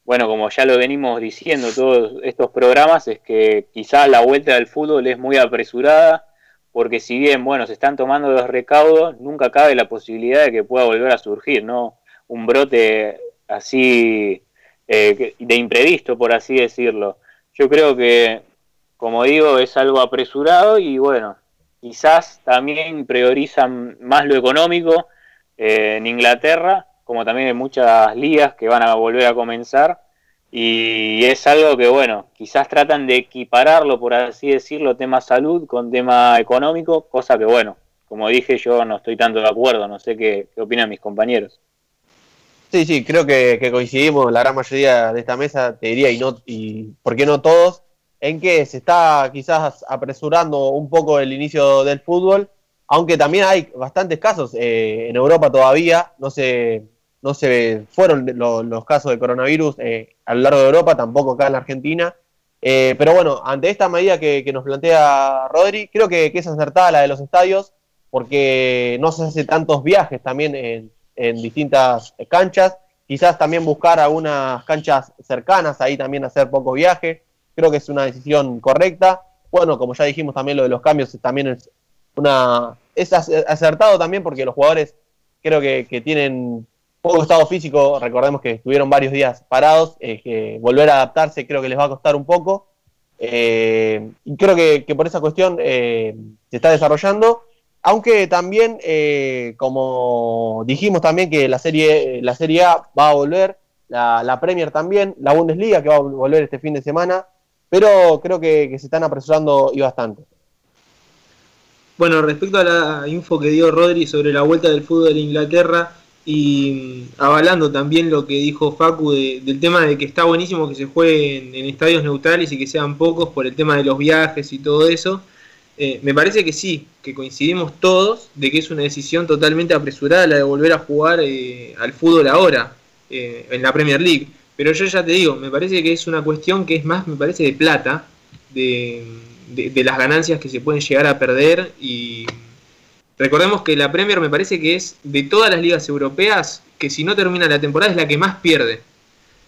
bueno, como ya lo venimos diciendo todos estos programas, es que quizás la vuelta del fútbol es muy apresurada, porque si bien, bueno, se están tomando los recaudos, nunca cabe la posibilidad de que pueda volver a surgir, ¿no? Un brote así eh, de imprevisto, por así decirlo. Yo creo que, como digo, es algo apresurado y bueno, quizás también priorizan más lo económico eh, en Inglaterra como también en muchas ligas que van a volver a comenzar. Y es algo que, bueno, quizás tratan de equipararlo, por así decirlo, tema salud con tema económico, cosa que, bueno, como dije, yo no estoy tanto de acuerdo, no sé qué, qué opinan mis compañeros. Sí, sí, creo que, coincidimos la gran mayoría de esta mesa, te diría, y, no, y por qué no todos, en que se está quizás apresurando un poco el inicio del fútbol, aunque también hay bastantes casos eh, en Europa todavía, no se, no se fueron lo, los casos de coronavirus eh, a lo largo de Europa, tampoco acá en la Argentina. Eh, pero bueno, ante esta medida que, que nos plantea Rodri, creo que, que, es acertada la de los estadios, porque no se hace tantos viajes también en, en distintas canchas. Quizás también buscar algunas canchas cercanas, ahí también hacer poco viaje. Creo que es una decisión correcta. Bueno, como ya dijimos también lo de los cambios también es una es acertado también porque los jugadores creo que, que tienen poco estado físico, recordemos que estuvieron varios días parados, eh, que volver a adaptarse creo que les va a costar un poco. Eh, y creo que, que, por esa cuestión eh, se está desarrollando, aunque también, eh, como dijimos también que la serie, la serie A va a volver, la, la, Premier también, la Bundesliga que va a volver este fin de semana, pero creo que, se están apresurando y bastante. Bueno, respecto a la info que dio Rodri sobre la vuelta del fútbol de Inglaterra, y avalando también lo que dijo Facu de, del tema de que está buenísimo que se juegue en, estadios neutrales y que sean pocos por el tema de los viajes y todo eso, eh, me parece que sí, que coincidimos todos de que es una decisión totalmente apresurada la de volver a jugar eh, al fútbol ahora, eh, en la Premier League. Pero yo ya te digo, me parece que es una cuestión que es más, me parece, de plata, de, de, de las ganancias que se pueden llegar a perder y Recordemos que la Premier me parece que es de todas las ligas europeas, que si no termina la temporada es la que más pierde.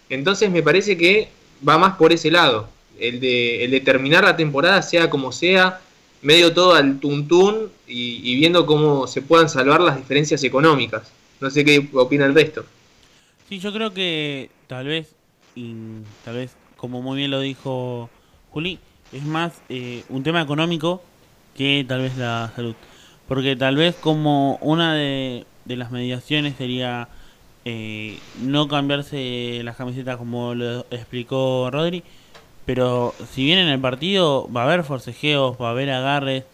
Entonces me parece que va más por ese lado. El de, el de terminar la temporada, sea como sea, medio todo al tuntún y, viendo cómo se puedan salvar las diferencias económicas. No sé qué opina el resto. Sí, yo creo que tal vez, y tal vez como muy bien lo dijo Juli, es más eh, un tema económico que tal vez la salud. Porque tal vez como una de, de las mediaciones sería eh, no cambiarse las camisetas como lo explicó Rodri, pero si bien en el partido va a haber forcejeos, va a haber agarres,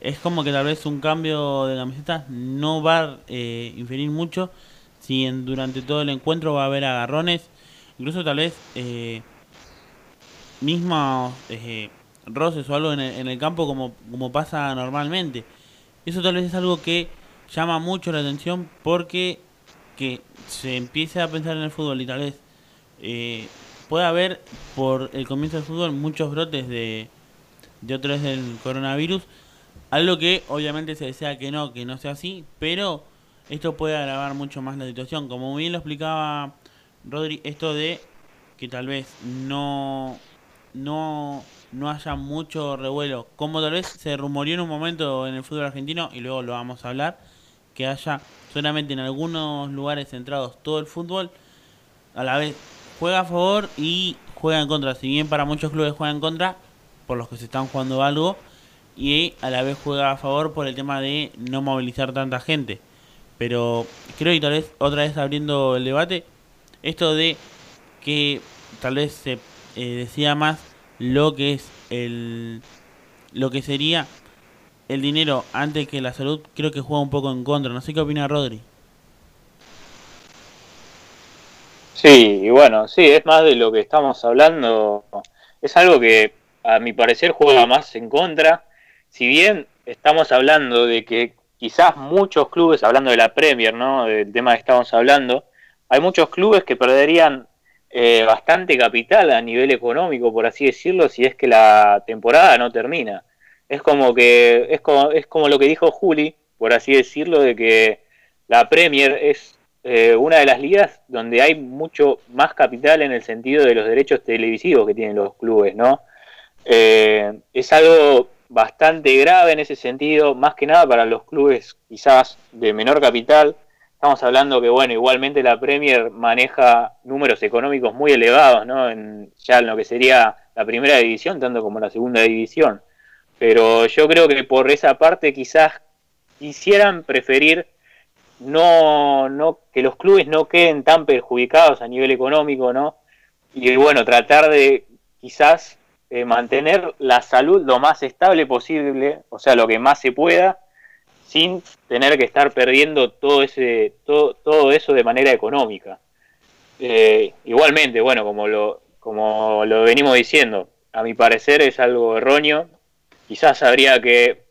es como que tal vez un cambio de camisetas no va a eh, inferir mucho. Si en, durante todo el encuentro va a haber agarrones, incluso tal vez eh, mismos roces o algo en el, en el campo como, como pasa normalmente. Eso tal vez es algo que llama mucho la atención porque que se empiece a pensar en el fútbol y tal vez eh, puede haber por el comienzo del fútbol muchos brotes de, de otra vez del coronavirus. Algo que obviamente se desea que no, que no sea así, pero esto puede agravar mucho más la situación. Como bien lo explicaba Rodri, esto de que tal vez no, no, no haya mucho revuelo, como tal vez se rumoreó en un momento en el fútbol argentino, y luego lo vamos a hablar, que haya solamente en algunos lugares centrados todo el fútbol, a la vez juega a favor y juega en contra. Si bien para muchos clubes juega en contra, por los que se están jugando algo, y a la vez juega a favor por el tema de no movilizar tanta gente. Pero creo que tal vez otra vez abriendo el debate, esto de que tal vez se eh, decía más lo que es el lo que sería el dinero antes que la salud, creo que juega un poco en contra. No sé qué opina Rodri. Sí, y bueno, sí, es más de lo que estamos hablando. Es algo que a mi parecer juega más en contra. Si bien estamos hablando de que quizás muchos clubes, hablando de la Premier, ¿no? Del tema que estamos hablando, hay muchos clubes que perderían eh, bastante capital a nivel económico, por así decirlo, si es que la temporada no termina. Es como que es como, es como lo que dijo Juli, por así decirlo, de que la Premier es eh, una de las ligas donde hay mucho más capital en el sentido de los derechos televisivos que tienen los clubes, ¿no? Eh, es algo bastante grave en ese sentido, más que nada para los clubes quizás de menor capital. Estamos hablando que, bueno, igualmente la Premier maneja números económicos muy elevados, ¿no? En, ya en lo que sería la primera división, tanto como la segunda división. Pero yo creo que por esa parte quizás quisieran preferir no, no, que los clubes no queden tan perjudicados a nivel económico, ¿no? Y bueno, tratar de quizás eh, mantener la salud lo más estable posible, o sea, lo que más se pueda, sin tener que estar perdiendo todo ese, todo, todo eso de manera económica. Eh, igualmente, bueno, como lo, como lo venimos diciendo, a mi parecer es algo erróneo. Quizás habría que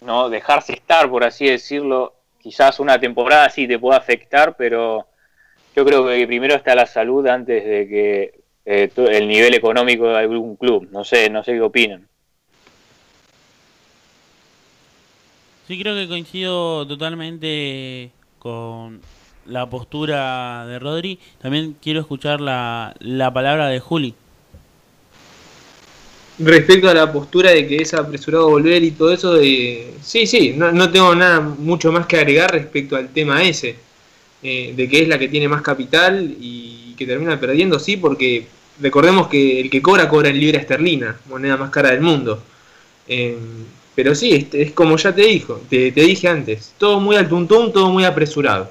no dejarse estar, por así decirlo, quizás una temporada sí te pueda afectar, pero yo creo que primero está la salud antes de que eh, el nivel económico de algún club. No sé, no sé qué opinan. Sí, creo que coincido totalmente con la postura de Rodri. También quiero escuchar la, la palabra de Juli. Respecto a la postura de que es apresurado volver y todo eso, de... sí, sí, no, no tengo nada mucho más que agregar respecto al tema ese, eh, de que es la que tiene más capital y que termina perdiendo, sí, porque recordemos que el que cobra cobra en libra esterlina, moneda más cara del mundo. Eh, pero sí, es, es, como ya te dijo, te, te, dije antes, todo muy al tuntún, todo muy apresurado.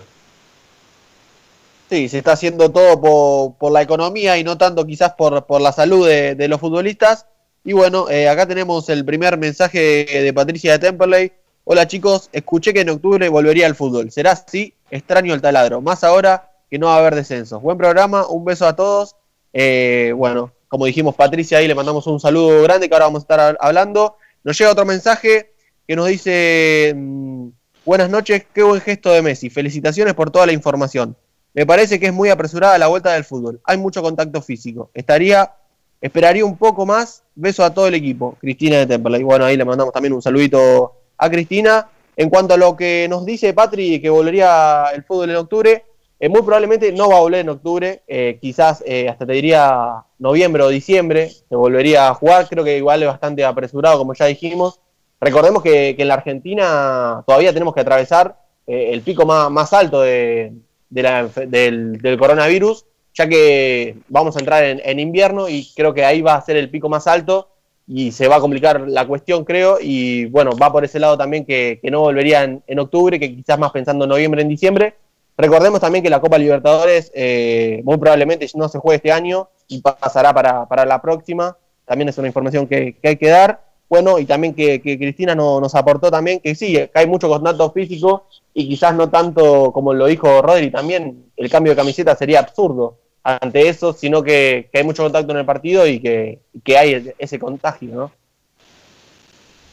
Sí, se está haciendo todo por, por la economía y no tanto quizás por, por la salud de los futbolistas. Y bueno, eh, acá tenemos el primer mensaje de Patricia de Temperley. Hola chicos, escuché que en octubre volvería al fútbol. ¿Será así? Extraño el taladro. Más ahora que no va a haber descensos. Buen programa, un beso a todos. Eh, bueno, como dijimos Patricia, ahí le mandamos un saludo grande que ahora vamos a estar hablando. Nos llega otro mensaje que nos dice, mmm, buenas noches, qué buen gesto de Messi. Felicitaciones por toda la información. Me parece que es muy apresurada la vuelta del fútbol. Hay mucho contacto físico. Estaría Esperaría un poco más. Beso a todo el equipo. Cristina de Temperley. Bueno, ahí le mandamos también un saludito a Cristina. En cuanto a lo que nos dice Patri, que volvería el fútbol en octubre, eh, muy probablemente no va a volver en octubre. Eh, quizás eh, hasta te diría noviembre o diciembre se volvería a jugar. Creo que igual es bastante apresurado, como ya dijimos. Recordemos que, en la Argentina todavía tenemos que atravesar eh, el pico más, alto de, la, del coronavirus ya que vamos a entrar en, en, invierno y creo que ahí va a ser el pico más alto y se va a complicar la cuestión, creo, y bueno, va por ese lado también que, que no volvería en, octubre, que quizás más pensando en noviembre, en diciembre. Recordemos también que la Copa Libertadores eh, muy probablemente no se juegue este año y pasará para, para la próxima, también es una información que, que hay que dar. Bueno, y también que, que Cristina no, nos aportó también que sí, que hay mucho contacto físico y quizás no tanto como lo dijo Rodri también, el cambio de camiseta sería absurdo ante eso, sino que, hay mucho contacto en el partido y que, que hay ese contagio, ¿no?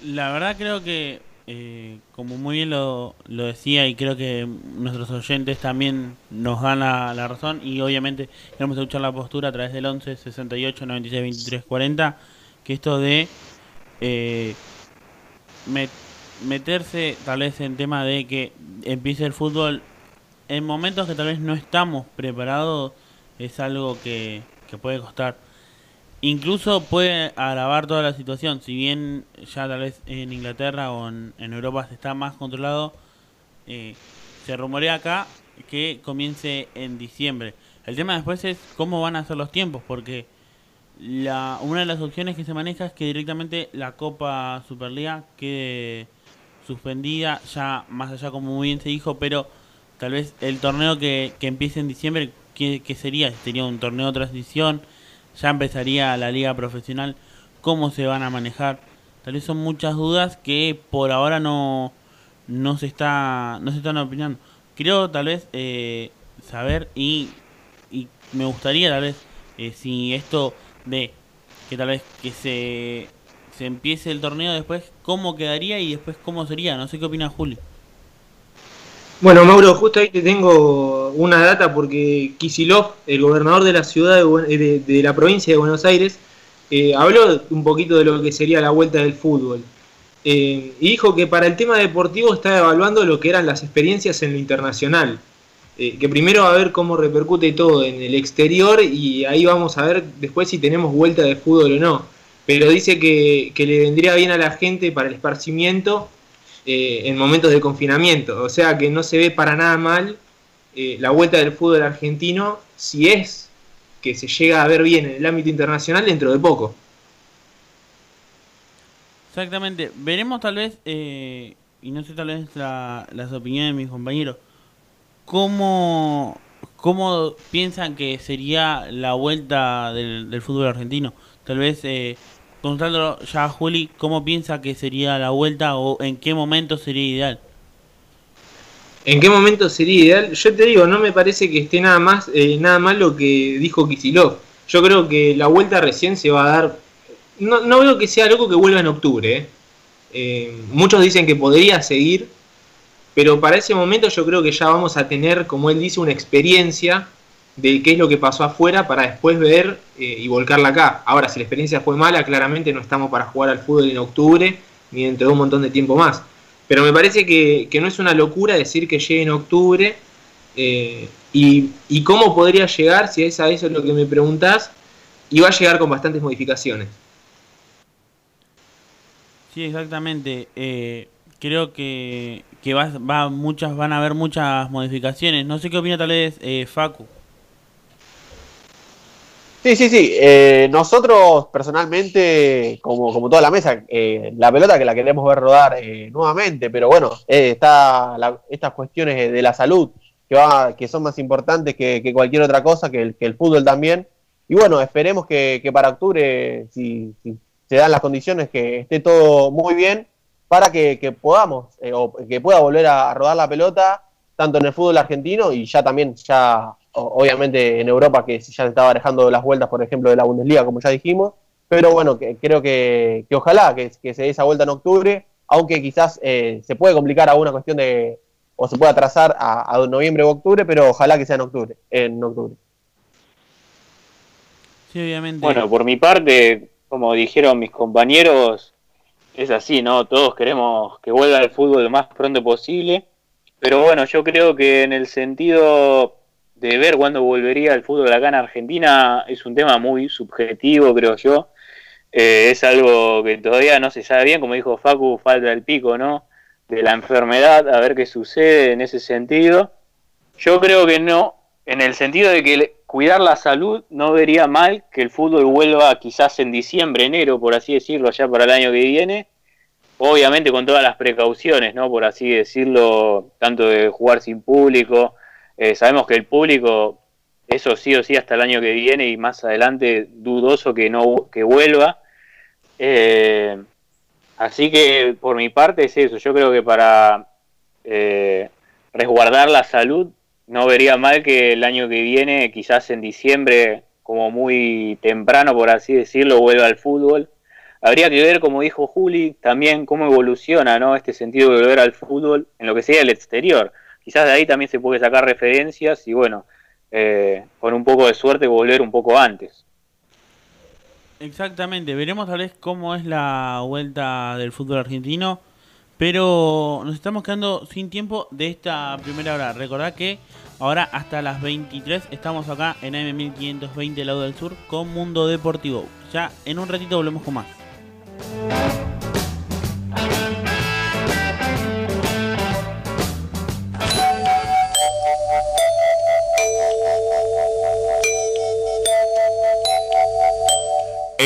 La verdad creo que, eh, como muy bien lo, lo, decía y creo que nuestros oyentes también nos dan la, razón y obviamente queremos escuchar la postura a través del 11 68 96 23 40, que esto de eh, meterse tal vez en tema de que empiece el fútbol en momentos que tal vez no estamos preparados es algo que, que puede costar Incluso puede agravar toda la situación, si bien ya tal vez en Inglaterra o en, Europa se está más controlado, eh, se rumorea acá que comience en diciembre. El tema después es cómo van a ser los tiempos, porque la, una de las opciones que se maneja es que directamente la Copa Superliga quede suspendida, ya más allá como muy bien se dijo, pero tal vez el torneo que, que empiece en diciembre, ¿qué, qué sería? ¿Sería un torneo de transición? ya empezaría la liga profesional, cómo se van a manejar. Tal vez son muchas dudas que por ahora no, no se está no se están opinando. Quiero tal vez eh, saber y, y me gustaría tal vez eh, si esto de que tal vez que se, se empiece el torneo después, cómo quedaría y después cómo sería. No sé qué opina Julio. Bueno, Mauro, justo ahí te tengo una data porque Kisilov, el gobernador de la ciudad de, de, la provincia de Buenos Aires, eh, habló un poquito de lo que sería la vuelta del fútbol. Eh, y dijo que para el tema deportivo está evaluando lo que eran las experiencias en lo internacional. Eh, que primero va a ver cómo repercute todo en el exterior y ahí vamos a ver después si tenemos vuelta de fútbol o no. Pero dice que, le vendría bien a la gente para el esparcimiento eh, en momentos de confinamiento. O sea que no se ve para nada mal eh, la vuelta del fútbol argentino si es que se llega a ver bien en el ámbito internacional dentro de poco. Exactamente. Veremos tal vez, y no sé tal vez las opiniones de mis compañeros, cómo, cómo piensan que sería la vuelta del, fútbol argentino. Tal vez contándolo ya a Juli, ¿cómo piensa que sería la vuelta o en qué momento sería ideal? ¿En qué momento sería ideal? Yo te digo, no me parece que esté nada más eh, nada más lo que dijo Kisilov. Yo creo que la vuelta recién se va a dar. No, no veo que sea loco que vuelva en octubre. ¿eh? Eh, muchos dicen que podría seguir, pero para ese momento yo creo que ya vamos a tener, como él dice, una experiencia de qué es lo que pasó afuera para después ver eh, y volcarla acá. Ahora, si la experiencia fue mala, claramente no estamos para jugar al fútbol en octubre ni dentro de un montón de tiempo más. Pero me parece que, no es una locura decir que llegue en octubre. Eh, y, cómo podría llegar, si es a eso lo que me preguntás, y va a llegar con bastantes modificaciones. Sí, exactamente. Eh, creo que, que va, va, muchas, van a haber muchas modificaciones. No sé qué opina tal vez Facu. Sí, sí, sí. Eh, nosotros personalmente, como, como toda la mesa, eh, la pelota que la queremos ver rodar eh, nuevamente, pero bueno, está estas cuestiones de la salud que, va, que son más importantes que, cualquier otra cosa, que el, que el, fútbol también. Y bueno, esperemos que, para octubre, si, se dan las condiciones, que esté todo muy bien para que, podamos, o que pueda volver a rodar la pelota, tanto en el fútbol argentino y ya también ya obviamente en Europa que ya se estaba dejando las vueltas, por ejemplo, de la Bundesliga, como ya dijimos, pero bueno, que, creo que, ojalá que, se dé esa vuelta en octubre, aunque quizás eh, se puede complicar a una cuestión de, o se pueda atrasar a, noviembre o octubre, pero ojalá que sea en octubre. En octubre. Sí, obviamente. Bueno, por mi parte, como dijeron mis compañeros, es así, ¿no? Todos queremos que vuelva el fútbol lo más pronto posible. Pero bueno, yo creo que en el sentido de ver cuándo volvería el fútbol acá en Argentina es un tema muy subjetivo, creo yo. Eh, es algo que todavía no se sabe bien, como dijo Facu, falta el pico, ¿no? De la enfermedad, a ver qué sucede en ese sentido. Yo creo que no, en el sentido de que cuidar la salud no vería mal que el fútbol vuelva quizás en diciembre, enero, por así decirlo, ya para el año que viene. Obviamente con todas las precauciones, ¿no? Por así decirlo, tanto de jugar sin público, eh, sabemos que el público, eso sí o sí hasta el año que viene y más adelante dudoso que no que vuelva. Eh, así que por mi parte es eso. Yo creo que para eh, resguardar la salud no vería mal que el año que viene, quizás en diciembre, como muy temprano, por así decirlo, vuelva al fútbol. Habría que ver, como dijo Juli, también cómo evoluciona ¿no? este sentido de volver al fútbol en lo que sea el exterior. Quizás de ahí también se puede sacar referencias y bueno, eh, con un poco de suerte volver un poco antes. Exactamente, veremos tal vez cómo es la vuelta del fútbol argentino, pero nos estamos quedando sin tiempo de esta primera hora. Recordad que ahora hasta las 23 estamos acá en AM1520 Lado del Sur con Mundo Deportivo. Ya en un ratito volvemos con más.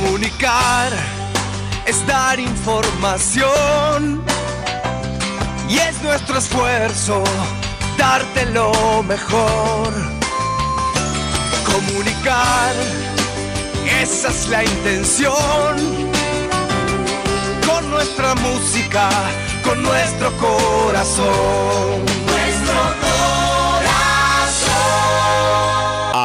Comunicar es dar información y es nuestro esfuerzo darte lo mejor. Comunicar, esa es la intención. Con nuestra música, con nuestro corazón. Nuestro corazón.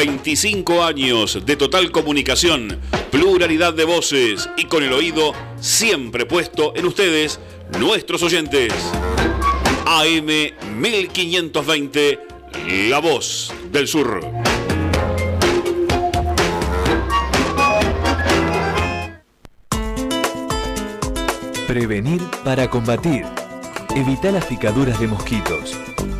25 años de total comunicación, pluralidad de voces y con el oído siempre puesto en ustedes, nuestros oyentes. AM 1520, La Voz del Sur. Prevenir para combatir. Evita las picaduras de mosquitos.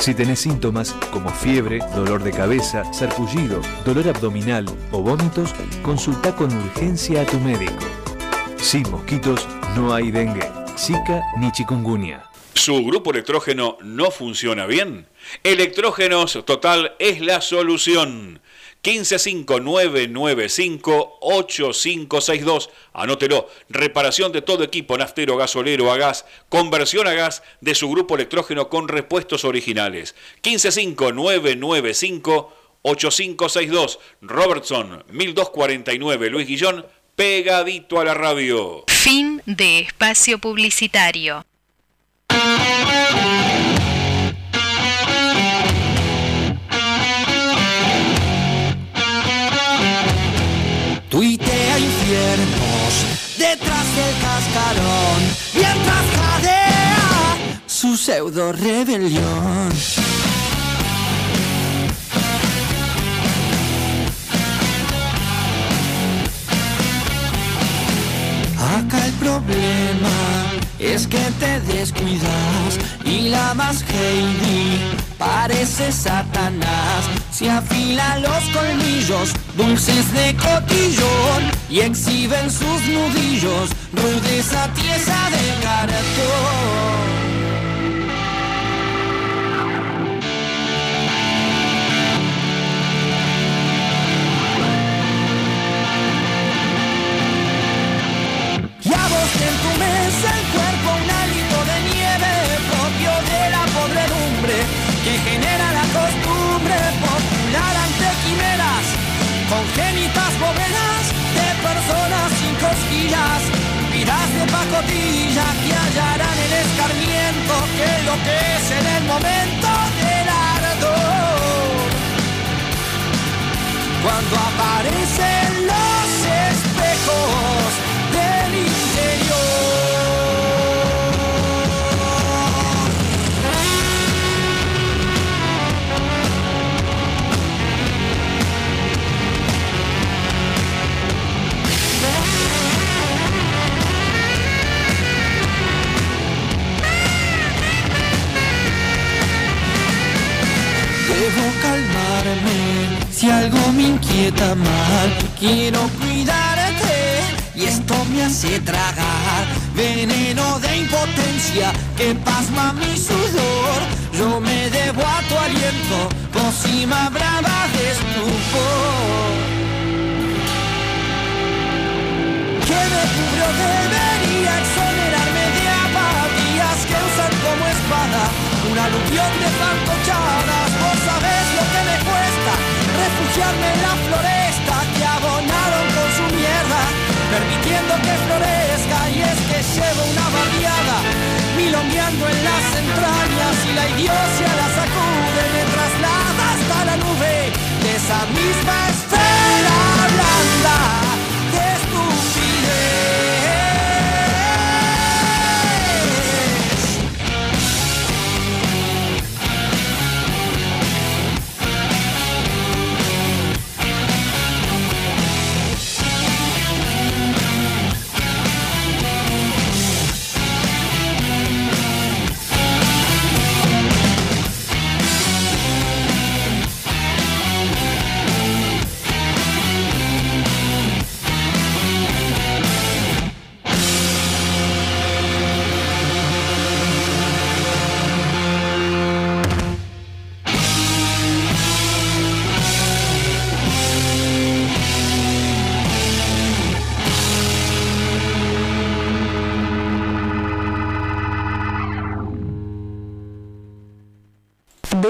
Si tenés síntomas como fiebre, dolor de cabeza, sarpullido, dolor abdominal o vómitos, consulta con urgencia a tu médico. Sin mosquitos no hay dengue, zika ni chikungunya. ¿Su grupo electrógeno no funciona bien? Electrógenos Total es la solución. 1559958562. Anótelo. Reparación de todo equipo naftero, gasolero, a gas. Conversión a gas de su grupo electrógeno con repuestos originales. 1559958562. Robertson 1249 Luis Guillón. Pegadito a la radio. Fin de espacio publicitario. Pseudo rebelión. Acá el problema es que te descuidas y la más Heidi parece Satanás. Se afila los colmillos dulces de cotillón y exhiben sus nudillos rudeza tiesa de cartón. Que genera la costumbre popular ante quimeras congénitas bóvedas de personas sin cosquillas vidas de pacotilla que hallarán el escarmiento que lo que es en el momento del ardor. Cuando aparecen los algo me inquieta mal. Quiero cuidarte y esto me hace tragar veneno de impotencia que pasma mi sudor. Yo me debo a tu aliento, pócima brava de estupor. Que me cubrió debería exonerarme de apatías que usan como espada un aluvión de fantochadas. Refugiarme en la floresta que abonaron con su mierda, permitiendo que florezca. Y es que llevo una barriada, milongueando en las entrañas y la idiocia la sacude, me traslada hasta la nube de esa misma esfera blanda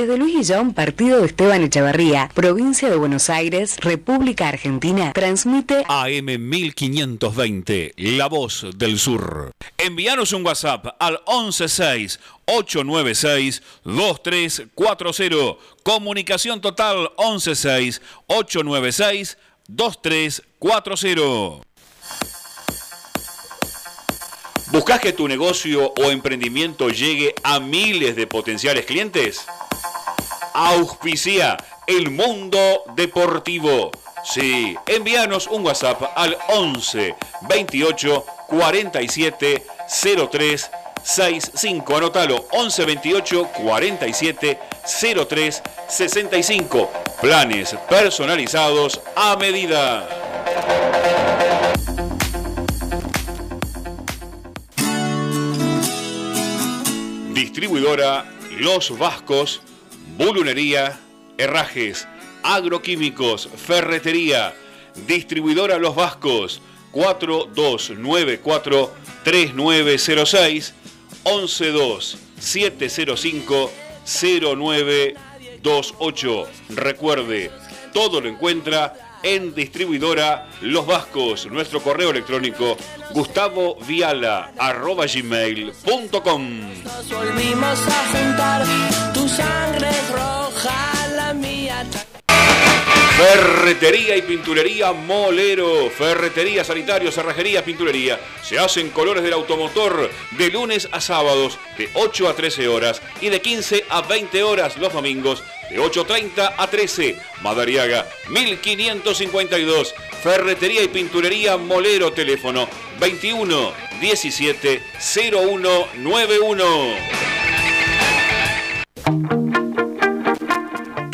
Desde Luis Guillón, partido de Esteban Echevarría, provincia de Buenos Aires, República Argentina, transmite AM 1520, La Voz del Sur. Envíanos un WhatsApp al 116 896 2340. Comunicación total 116 896 2340. ¿Buscas que tu negocio o emprendimiento llegue a miles de potenciales clientes? Auspicia el mundo deportivo. Sí, envíanos un WhatsApp al 11 28 47 03 65. Anótalo 11 28 47 03 65. Planes personalizados a medida. Distribuidora Los Vascos, Bulunería, Herrajes, Agroquímicos, Ferretería. Distribuidora Los Vascos, 4294 3906 112 705 0928. Recuerde, todo lo encuentra en distribuidora Los Vascos. Nuestro correo electrónico gustavoviala.gmail.com Nos volvimos a juntar, tu sangre es roja, la mía. Ferretería y pinturería Molero. Ferretería, sanitario, cerrajería, pinturería. Se hacen colores del automotor de lunes a sábados de 8 a 13 horas y de 15 a 20 horas los domingos de 8.30 a 13. Madariaga 1552. Ferretería y pinturería Molero. Teléfono 21 17 0191.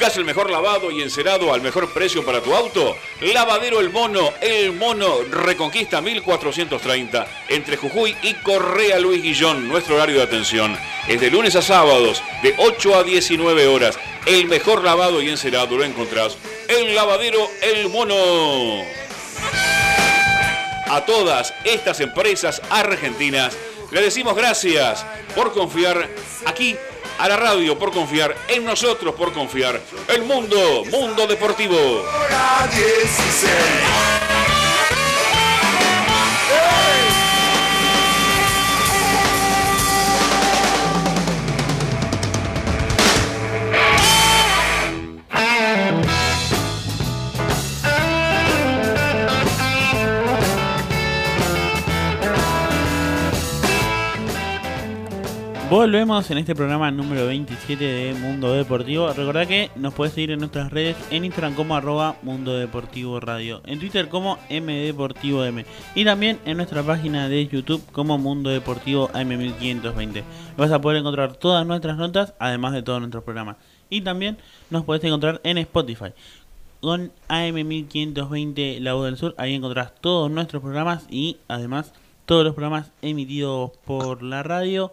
¿Buscas el mejor lavado y encerado al mejor precio para tu auto? Lavadero El Mono, El Mono Reconquista 1430, entre Jujuy y Correa Luis Guillón. Nuestro horario de atención es de lunes a sábados, de 8 a 19 horas. El mejor lavado y encerado lo encontrás en Lavadero El Mono. A todas estas empresas argentinas le decimos gracias por confiar aquí a la radio por confiar, en nosotros por confiar. El mundo, mundo deportivo. Volvemos en este programa número 27 de Mundo Deportivo. Recordá que nos puedes seguir en nuestras redes, en Instagram como arroba Mundo Deportivo Radio, en Twitter como MDeportivo M y también en nuestra página de YouTube como Mundo Deportivo AM1520. Vas a poder encontrar todas nuestras notas, además de todos nuestros programas. Y también nos puedes encontrar en Spotify con AM1520 La Voz del Sur. Ahí encontrarás todos nuestros programas y además todos los programas emitidos por la radio.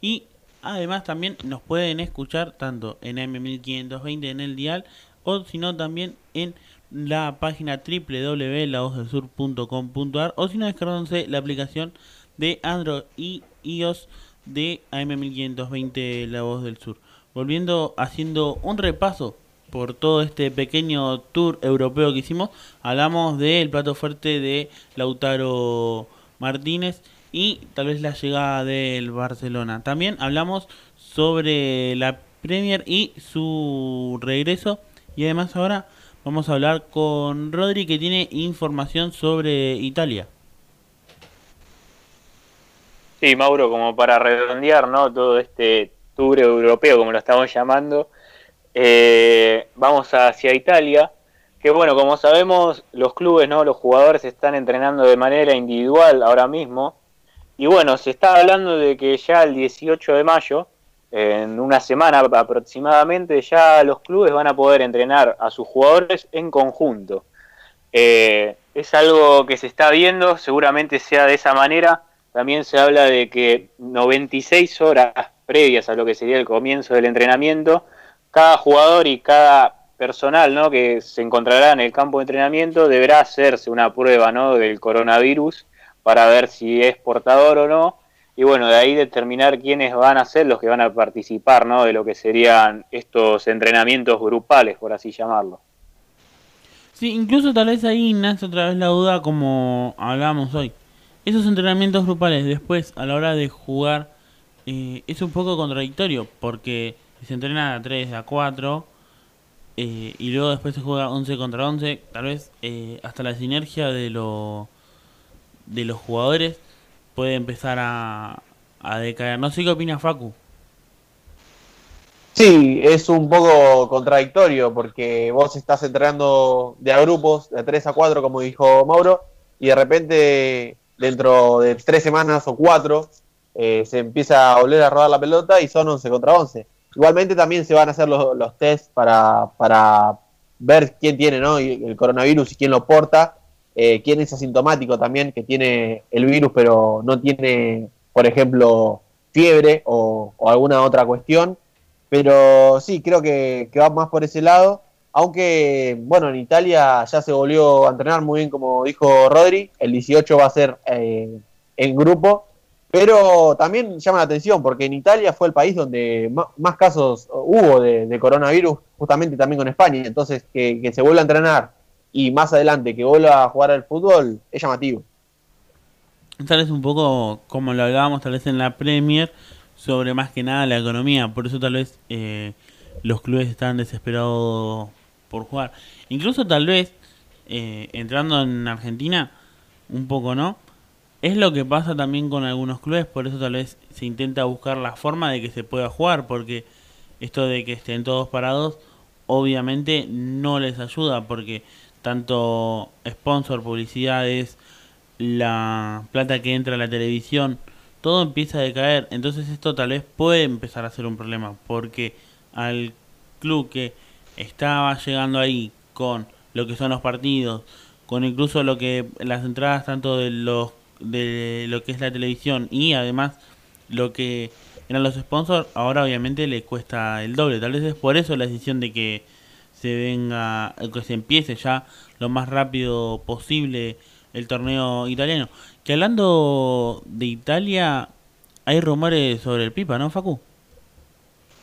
Y además también nos pueden escuchar tanto en M1520 en el dial o si no también en la página www.lavozdelsur.com.ar o si no descargándose la aplicación de Android y iOS de AM1520 La Voz del Sur. Volviendo haciendo un repaso por todo este pequeño tour europeo que hicimos, hablamos del plato fuerte de Lautaro Martínez y tal vez la llegada del Barcelona. También hablamos sobre la Premier y su regreso y además ahora vamos a hablar con Rodri que tiene información sobre Italia. Sí, Mauro, como para redondear ¿no? todo este tour europeo, como lo estamos llamando, eh, vamos hacia Italia, que bueno, como sabemos, los clubes, ¿no? Los jugadores están entrenando de manera individual ahora mismo. Y bueno, se está hablando de que ya el 18 de mayo, en una semana aproximadamente, ya los clubes van a poder entrenar a sus jugadores en conjunto. Eh, es algo que se está viendo, seguramente sea de esa manera. También se habla de que 96 horas previas a lo que sería el comienzo del entrenamiento, cada jugador y cada personal ¿no? que se encontrará en el campo de entrenamiento deberá hacerse una prueba ¿no? del coronavirus para ver si es portador o no. Y bueno, de ahí determinar quiénes van a ser los que van a participar ¿no? de lo que serían estos entrenamientos grupales, por así llamarlo. Sí, incluso tal vez ahí nace otra vez la duda como hablábamos hoy. Esos entrenamientos grupales después a la hora de jugar eh, es un poco contradictorio porque se entrena a 3, a 4 eh, y luego después se juega 11 contra 11, tal vez eh, hasta la sinergia de, lo, de los jugadores puede empezar a, a decaer. No sé qué opina Facu. Sí, es un poco contradictorio porque vos estás entrenando de a grupos, de 3 a 4, como dijo Mauro, y de repente, dentro de 3 semanas o 4, eh, se empieza a volver a rodar la pelota y son 11 contra 11. Igualmente también se van a hacer los, los test para, para ver quién tiene ¿no? el coronavirus y quién lo porta, eh, quién es asintomático también, que tiene el virus pero no tiene, por ejemplo, fiebre o alguna otra cuestión pero sí, creo que, va más por ese lado. Aunque, bueno, en Italia ya se volvió a entrenar muy bien, como dijo Rodri. El 18 va a ser eh, en grupo. Pero también llama la atención porque en Italia fue el país donde más, casos hubo de, coronavirus, justamente también con España. Entonces, que, que se vuelva a entrenar y más adelante que vuelva a jugar al fútbol es llamativo. Tal vez un poco como lo hablábamos tal vez en la Premier, sobre más que nada la economía. Por eso tal vez eh, los clubes están desesperados por jugar. Incluso tal vez, eh, entrando en Argentina, un poco no. Es lo que pasa también con algunos clubes, por eso tal vez se intenta buscar la forma de que se pueda jugar, porque esto de que estén todos parados, obviamente no les ayuda, porque tanto sponsor, publicidades, la plata que entra a la televisión, todo empieza a decaer. Entonces esto tal vez puede empezar a ser un problema, porque al club que estaba llegando ahí con lo que son los partidos, con incluso lo que las entradas tanto de los de lo que es la televisión y además lo que eran los sponsors, ahora obviamente le cuesta el doble. Tal vez es por eso la decisión de que se venga, que se empiece ya lo más rápido posible el torneo italiano. Que hablando de Italia, hay rumores sobre el Pipa, ¿no, Facu?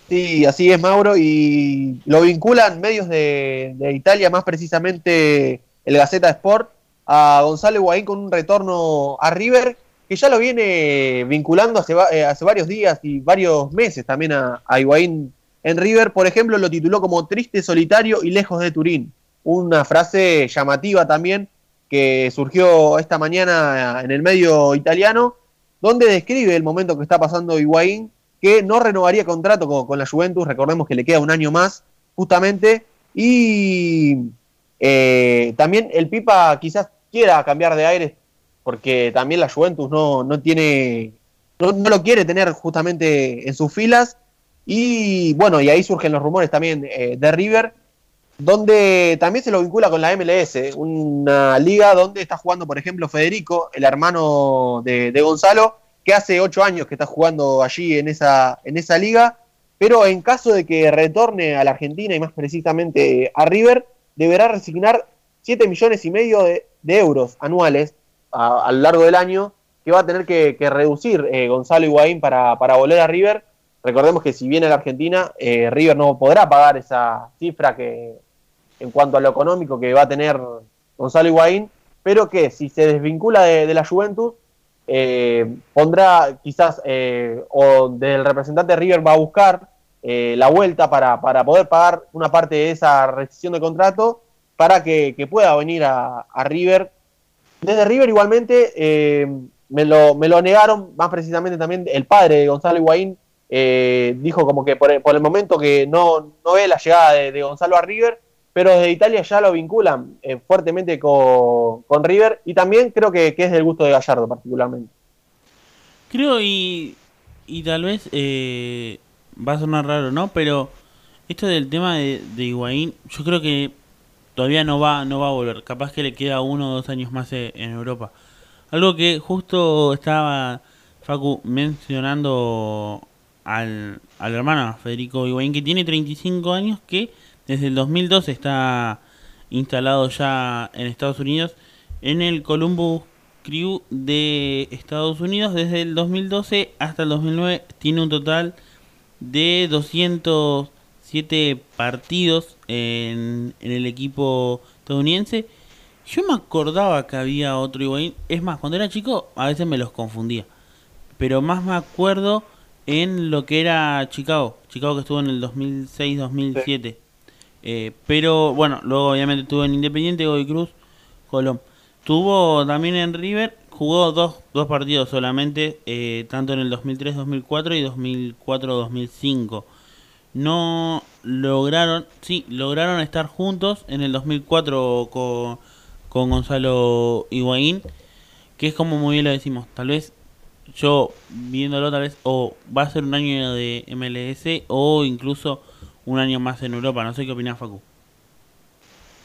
Sí, así es, Mauro, y lo vinculan medios de, Italia, más precisamente el Gaceta Sport, a Gonzalo Higuaín con un retorno a River, que ya lo viene vinculando hace, eh, hace varios días y varios meses también a, a Higuaín en River. Por ejemplo, lo tituló como Triste, Solitario y Lejos de Turín. Una frase llamativa también que surgió esta mañana en el medio italiano, donde describe el momento que está pasando Higuaín, que no renovaría contrato con, la Juventus, recordemos que le queda un año más, justamente, y eh, también el Pipa quizás quiera cambiar de aire, porque también la Juventus no, no tiene, no, lo quiere tener justamente en sus filas, y bueno, y ahí surgen los rumores también eh, de River, donde también se lo vincula con la MLS, una liga donde está jugando, por ejemplo, Federico, el hermano de, Gonzalo, que hace ocho años que está jugando allí en esa, en esa liga, pero en caso de que retorne a la Argentina y más precisamente a River, deberá resignar 7 millones y medio de, euros anuales a, lo largo del año que va a tener que, reducir eh, Gonzalo Higuaín para, para volver a River. Recordemos que si viene a la Argentina, eh, River no podrá pagar esa cifra que, en cuanto a lo económico que va a tener Gonzalo Higuaín, pero que si se desvincula de, la Juventus, eh, pondrá quizás, eh, o del representante River va a buscar la vuelta para, poder pagar una parte de esa rescisión de contrato para que, pueda venir a, River. Desde River igualmente me, lo, me lo negaron, más precisamente también el padre de Gonzalo Higuaín, dijo como que por el, momento que no, no ve la llegada de Gonzalo a River, pero desde Italia ya lo vinculan eh, fuertemente con, con, River y también creo que, que, es del gusto de Gallardo particularmente. Creo y, y tal vez eh, va a sonar raro, ¿no? Pero esto del tema de, de Higuaín, yo creo que todavía no va, no va a volver. Capaz que le queda uno o dos años más e, en Europa. Algo que justo estaba Facu mencionando al, al hermano Federico Higuaín, que tiene 35 años, que desde el 2012 está instalado ya en Estados Unidos en el Columbus Crew de Estados Unidos. Desde el 2012 hasta el 2009 tiene un total de 207 partidos en, en el equipo estadounidense. Yo me acordaba que había otro Higuaín. Es más, cuando era chico a veces me los confundía. Pero más me acuerdo en lo que era Chicago. Chicago que estuvo en el 2006-2007. Eh, pero bueno, luego obviamente estuvo en Independiente, Godoy Cruz, Colón. Tuvo también en River, jugó dos, dos partidos solamente, eh, tanto en el 2003-2004 y 2004-2005. No lograron, sí, lograron estar juntos en el 2004 con, con Gonzalo Higuaín, que es como muy bien lo decimos, tal vez yo viéndolo tal vez o va a ser un año de MLS o incluso un año más en Europa. No sé qué opinas, Facu.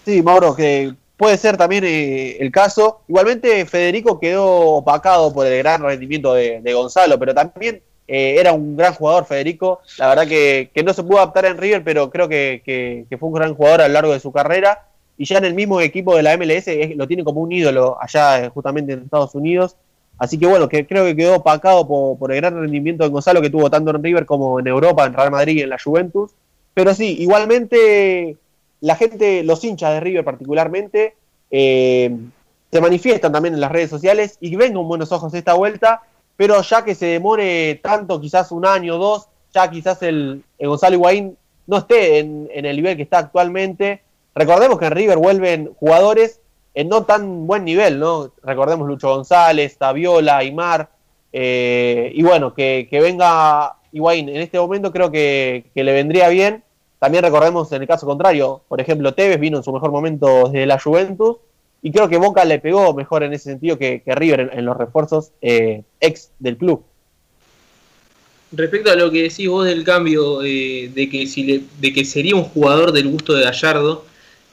Sí, Mauro, que puede ser también eh, el caso. Igualmente, Federico quedó opacado por el gran rendimiento de, Gonzalo, pero también eh, era un gran jugador, Federico. La verdad que, no se pudo adaptar en River, pero creo que, fue un gran jugador a lo largo de su carrera. Y ya en el mismo equipo de la MLS lo tiene como un ídolo allá eh, justamente en Estados Unidos. Así que bueno, que creo que quedó opacado por, el gran rendimiento de Gonzalo que tuvo tanto en River como en Europa, en Real Madrid y en la Juventus. Pero sí, igualmente la gente, los hinchas de River particularmente, eh, se manifiestan también en las redes sociales y ven con buenos ojos esta vuelta, pero ya que se demore tanto, quizás un año o dos, ya quizás el, Gonzalo Higuaín no esté en, el nivel que está actualmente. Recordemos que en River vuelven jugadores en no tan buen nivel, ¿no? Recordemos Lucho González, Taviola, Aymar, eh, y bueno, que, que venga Higuaín en este momento creo que, le vendría bien. También recordemos en el caso contrario, por ejemplo, Tevez vino en su mejor momento desde la Juventus y creo que Boca le pegó mejor en ese sentido que, River en, los refuerzos eh, ex del club. Respecto a lo que decís vos del cambio eh, de, que si de que sería un jugador del gusto de Gallardo,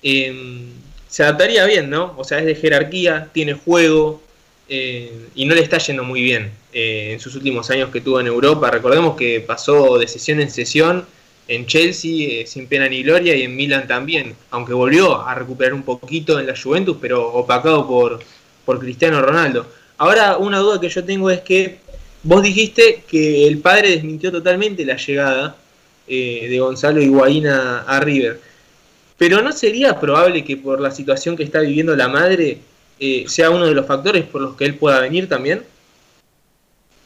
em, se adaptaría bien, ¿no? O sea, es de jerarquía, tiene juego, eh, y no le está yendo muy bien eh, en sus últimos años que tuvo en Europa. Recordemos que pasó de sesión en sesión en Chelsea eh, sin pena ni gloria y en Milan también, aunque volvió a recuperar un poquito en la Juventus, pero opacado por, por Cristiano Ronaldo. Ahora, una duda que yo tengo es que vos dijiste que el padre desmintió totalmente la llegada de Gonzalo Higuaín a, a River. Pero ¿no sería probable que por la situación que está viviendo la madre eh, sea uno de los factores por los que él pueda venir también.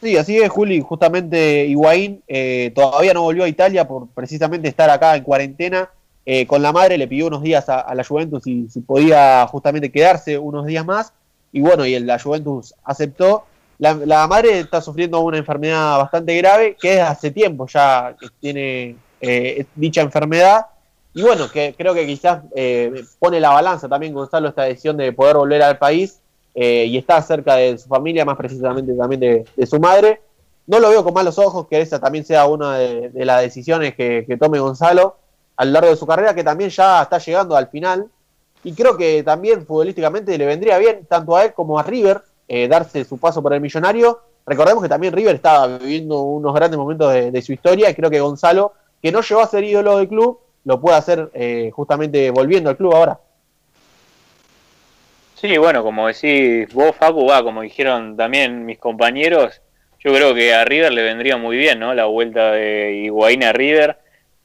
Sí, así es, Juli. Justamente Higuaín eh, todavía no volvió a Italia por precisamente estar acá en cuarentena. Eh, con la madre le pidió unos días a, la Juventus si, si, podía justamente quedarse unos días más. Y bueno, y la Juventus aceptó. La, la, madre está sufriendo una enfermedad bastante grave que hace tiempo ya tiene dicha enfermedad y bueno, que creo que quizás eh, pone la balanza también Gonzalo esta decisión de poder volver al país eh, y estar cerca de su familia, más precisamente también de, su madre. No lo veo con malos ojos que esa también sea una de, las decisiones que, tome Gonzalo a lo largo de su carrera, que también ya está llegando al final. Y creo que también futbolísticamente le vendría bien, tanto a él como a River, eh, darse su paso por el millonario. Recordemos que también River estaba viviendo unos grandes momentos de, de su historia y creo que Gonzalo, que no llegó a ser ídolo del club, lo puede hacer eh, justamente volviendo al club ahora. Sí, bueno, como decís vos, Facu, va, como dijeron también mis compañeros, yo creo que a River le vendría muy bien, ¿no? La vuelta de Higuaín a River.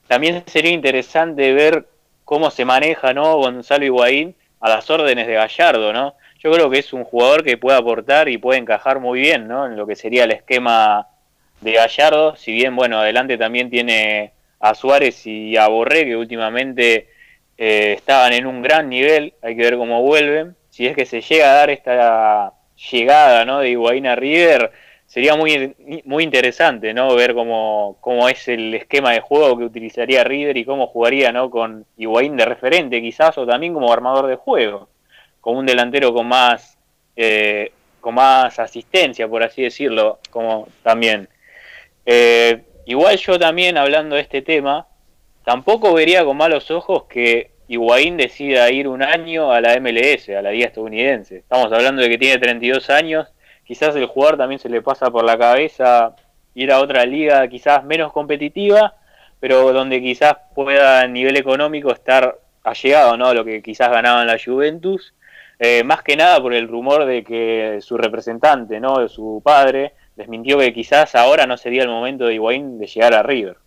También sería interesante ver cómo se maneja, ¿no? Gonzalo Higuaín a las órdenes de Gallardo, ¿no? Yo creo que es un jugador que puede aportar y puede encajar muy bien, ¿no? En lo que sería el esquema de Gallardo, si bien, bueno, adelante también tiene a Suárez y a Borré, que últimamente eh, estaban en un gran nivel, hay que ver cómo vuelven. Si es que se llega a dar esta llegada ¿no? de Higuaín a River, sería muy, muy interesante, ¿no? Ver cómo, cómo es el esquema de juego que utilizaría River y cómo jugaría, ¿no? Con Higuaín de referente quizás o también como armador de juego, como un delantero con más, eh, con más asistencia, por así decirlo, como también. Eh, igual yo también, hablando de este tema, tampoco vería con malos ojos que Higuaín decida ir un año a la MLS, a la liga estadounidense. Estamos hablando de que tiene 32 años quizás el jugador también se le pasa por la cabeza ir a otra liga quizás menos competitiva, pero donde quizás pueda a nivel económico estar allegado ¿no? a lo que quizás ganaba en la Juventus, eh, más que nada por el rumor de que su representante, ¿no? su padre, desmintió que quizás ahora no sería el momento de Higuaín de llegar a River.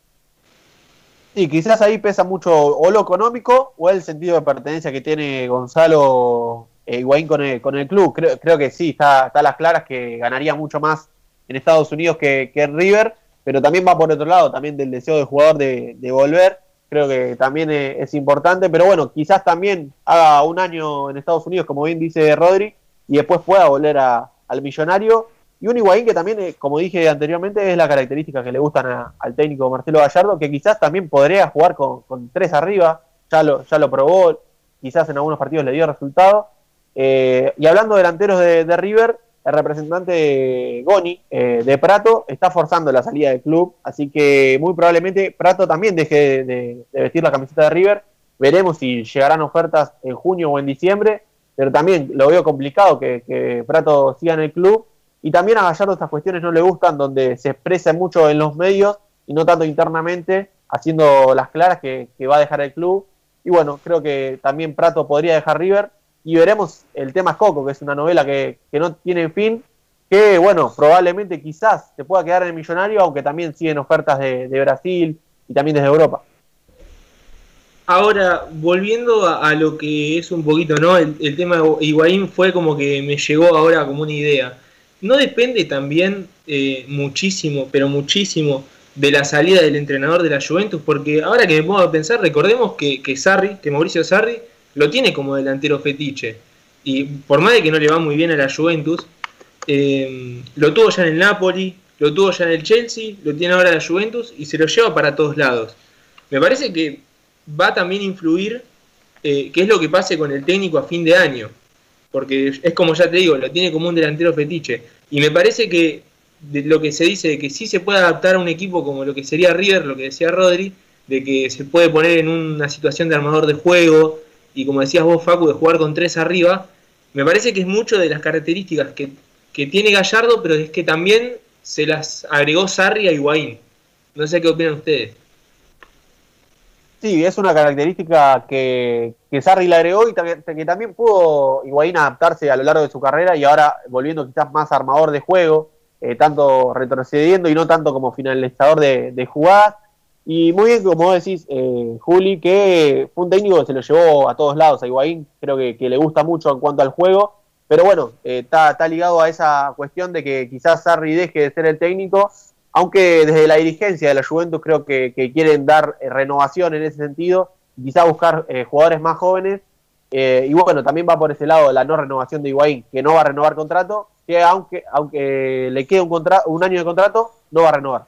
Sí, quizás ahí pesa mucho o lo económico o el sentido de pertenencia que tiene Gonzalo eh, Higuaín con el, con el club. Creo, creo que sí, está, está a las claras que ganaría mucho más en Estados Unidos que, en River, pero también va por otro lado, también del deseo del jugador de, volver. Creo que también es, importante, pero bueno, quizás también haga un año en Estados Unidos, como bien dice Rodri, y después pueda volver al millonario. Y un Higuaín que también, eh, como dije anteriormente, es la característica que le gustan al técnico Marcelo Gallardo, que quizás también podría jugar con, con tres arriba, ya lo, ya lo probó, quizás en algunos partidos le dio resultado, eh, y hablando de delanteros de, River, el representante Goni eh, de Prato está forzando la salida del club, así que muy probablemente Prato también deje de, vestir la camiseta de River. Veremos si llegarán ofertas en junio o en diciembre, pero también lo veo complicado que, Prato siga en el club. Y también a Gallardo estas cuestiones no le gustan, donde se expresa mucho en los medios y no tanto internamente, haciendo las claras que va a dejar el club. Y bueno, creo que también Prato podría dejar River y veremos el tema Coco, que es una novela que, no tiene fin, que bueno, probablemente quizás se pueda quedar en el millonario, aunque también siguen ofertas de, Brasil y también desde Europa. Ahora, volviendo a, lo que es un poquito, ¿no? El, tema de Higuaín fue como que me llegó ahora como una idea. ¿No depende también eh, muchísimo, pero muchísimo, de la salida del entrenador de la Juventus? Porque ahora que me pongo a pensar, recordemos que, que Sarri, que Mauricio Sarri, lo tiene como delantero fetiche. Y por más de que no le va muy bien a la Juventus, eh, lo tuvo ya en el Napoli, lo tuvo ya en el Chelsea, lo tiene ahora la Juventus y se lo lleva para todos lados. Me parece que va también a influir eh, qué es lo que pase con el técnico a fin de año. Porque es como ya te digo, lo tiene como un delantero fetiche. Y me parece que de lo que se dice de que sí se puede adaptar a un equipo como lo que sería River, lo que decía Rodri, de que se puede poner en una situación de armador de juego, y como decías vos, Facu, de jugar con tres arriba, me parece que es mucho de las características que, tiene Gallardo, pero es que también se las agregó Sarri a Higuaín. No sé qué opinan ustedes. Sí, es una característica que, que Sarri le agregó y que también pudo Higuaín adaptarse a lo largo de su carrera y ahora volviendo quizás más armador de juego, eh, tanto retrocediendo y no tanto como finalizador de, de jugadas. Y muy bien, como decís, eh, Juli, que fue un técnico que se lo llevó a todos lados. A Higuaín creo que, le gusta mucho en cuanto al juego, pero bueno, eh, está, ligado a esa cuestión de que quizás Sarri deje de ser el técnico, aunque desde la dirigencia de la Juventus creo que, quieren dar eh, renovación en ese sentido, quizás buscar jugadores más jóvenes. y bueno, también va por ese lado la no renovación de Higuaín, que no va a renovar contrato, que aunque, aunque le quede un, un año de contrato, no va a renovar.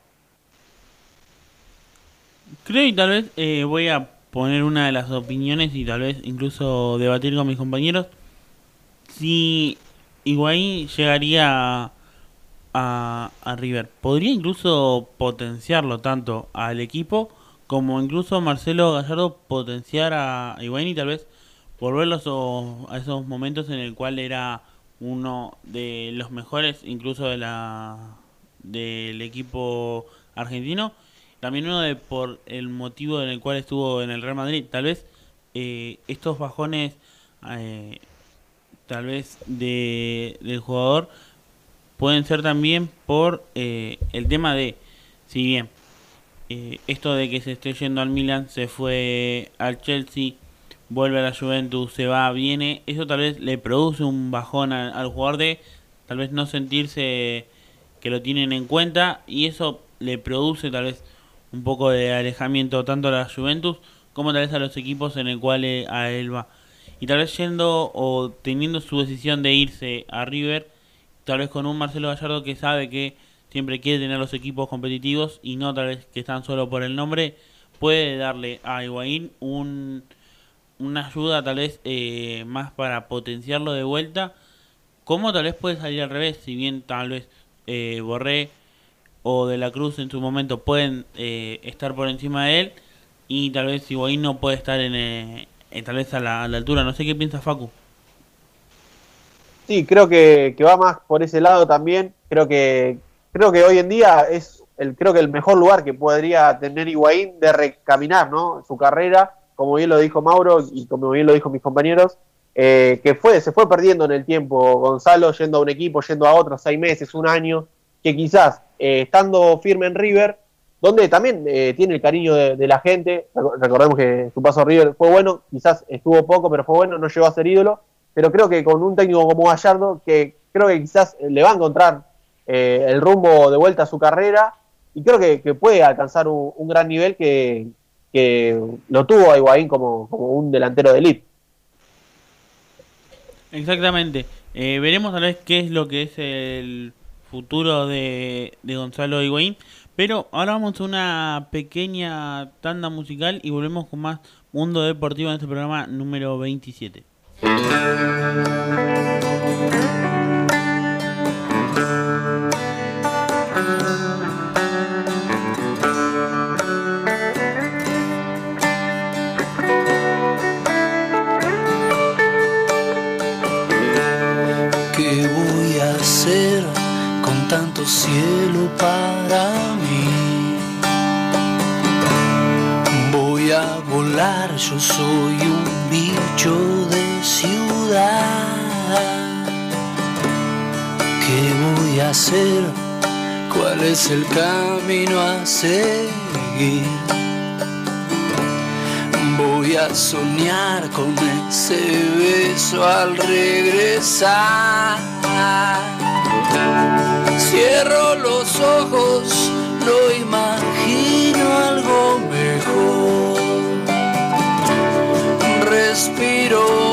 Creo y tal vez eh, voy a poner una de las opiniones y tal vez incluso debatir con mis compañeros. Si Higuaín llegaría a, a, River, podría incluso potenciarlo tanto al equipo como incluso Marcelo Gallardo potenciar a Higuaín y tal vez volverlo a esos momentos en el cual era uno de los mejores incluso de la del equipo argentino también uno de por el motivo en el cual estuvo en el Real Madrid. Tal vez eh, estos bajones, eh, tal vez de, del jugador, pueden ser también por eh, el tema de, si bien esto de que se esté yendo al Milan, se fue al Chelsea, vuelve a la Juventus, se va, viene, eso tal vez le produce un bajón al, al jugador de tal vez no sentirse que lo tienen en cuenta y eso le produce tal vez un poco de alejamiento tanto a la Juventus como tal vez a los equipos en el cual eh, a él va. Y tal vez yendo o teniendo su decisión de irse a River, tal vez con un Marcelo Gallardo que sabe que siempre quiere tener los equipos competitivos y no tal vez que están solo por el nombre, puede darle a Higuaín un, una ayuda tal vez eh, más para potenciarlo de vuelta, como tal vez puede salir al revés, si bien tal vez eh, Borré o De la Cruz en su momento pueden eh, estar por encima de él y tal vez Higuaín no puede estar en, eh, tal vez a la, a la altura, no sé qué piensa Facu. Sí, creo que, va más por ese lado también. Creo que creo que hoy en día es el creo que el mejor lugar que podría tener Higuaín de recaminar, ¿no? Su carrera, como bien lo dijo Mauro y como bien lo dijo mis compañeros, eh, que fue se fue perdiendo en el tiempo. Gonzalo yendo a un equipo, yendo a otro, seis meses, un año, que quizás eh, estando firme en River, donde también eh, tiene el cariño de, de la gente. Reco- Recordemos que su paso a River fue bueno, quizás estuvo poco, pero fue bueno, no llegó a ser ídolo pero creo que con un técnico como Gallardo, que creo que quizás le va a encontrar eh, el rumbo de vuelta a su carrera, y creo que, puede alcanzar un, gran nivel que, que lo tuvo a Higuaín como, como un delantero de elite. Exactamente. Eh, veremos tal vez qué es lo que es el futuro de, de Gonzalo Higuaín. Pero ahora vamos a una pequeña tanda musical y volvemos con más Mundo Deportivo en este programa número 27. ¿Qué voy a hacer con tanto cielo para mí? Voy a volar, yo soy un bicho de ¿Qué voy a hacer? ¿Cuál es el camino a seguir? Voy a soñar con ese beso al regresar. Cierro los ojos, no imagino algo mejor. Respiro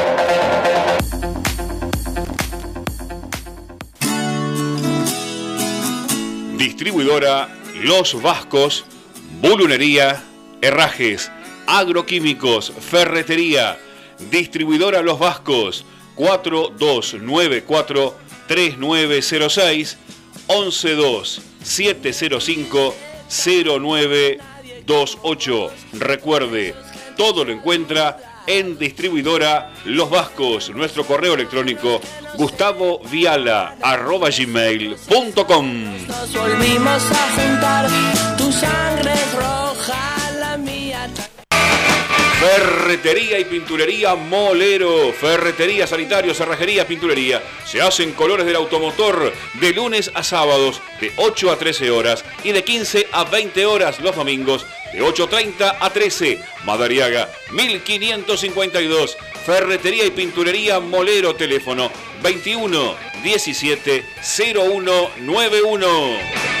Distribuidora Los Vascos, Bulunería, Herrajes, Agroquímicos, Ferretería. Distribuidora Los Vascos, 4294 3906 112 705 0928. Recuerde, todo lo encuentra en distribuidora Los Vascos. Nuestro correo electrónico gustavoviala.gmail.com Nos volvimos a juntar, tu sangre roja. Ferretería y pinturería Molero. Ferretería, sanitario, cerrajería, pinturería. Se hacen colores del automotor de lunes a sábados de 8 a 13 horas y de 15 a 20 horas los domingos de 8.30 a 13. Madariaga 1552. Ferretería y pinturería Molero. Teléfono 21 17 0191.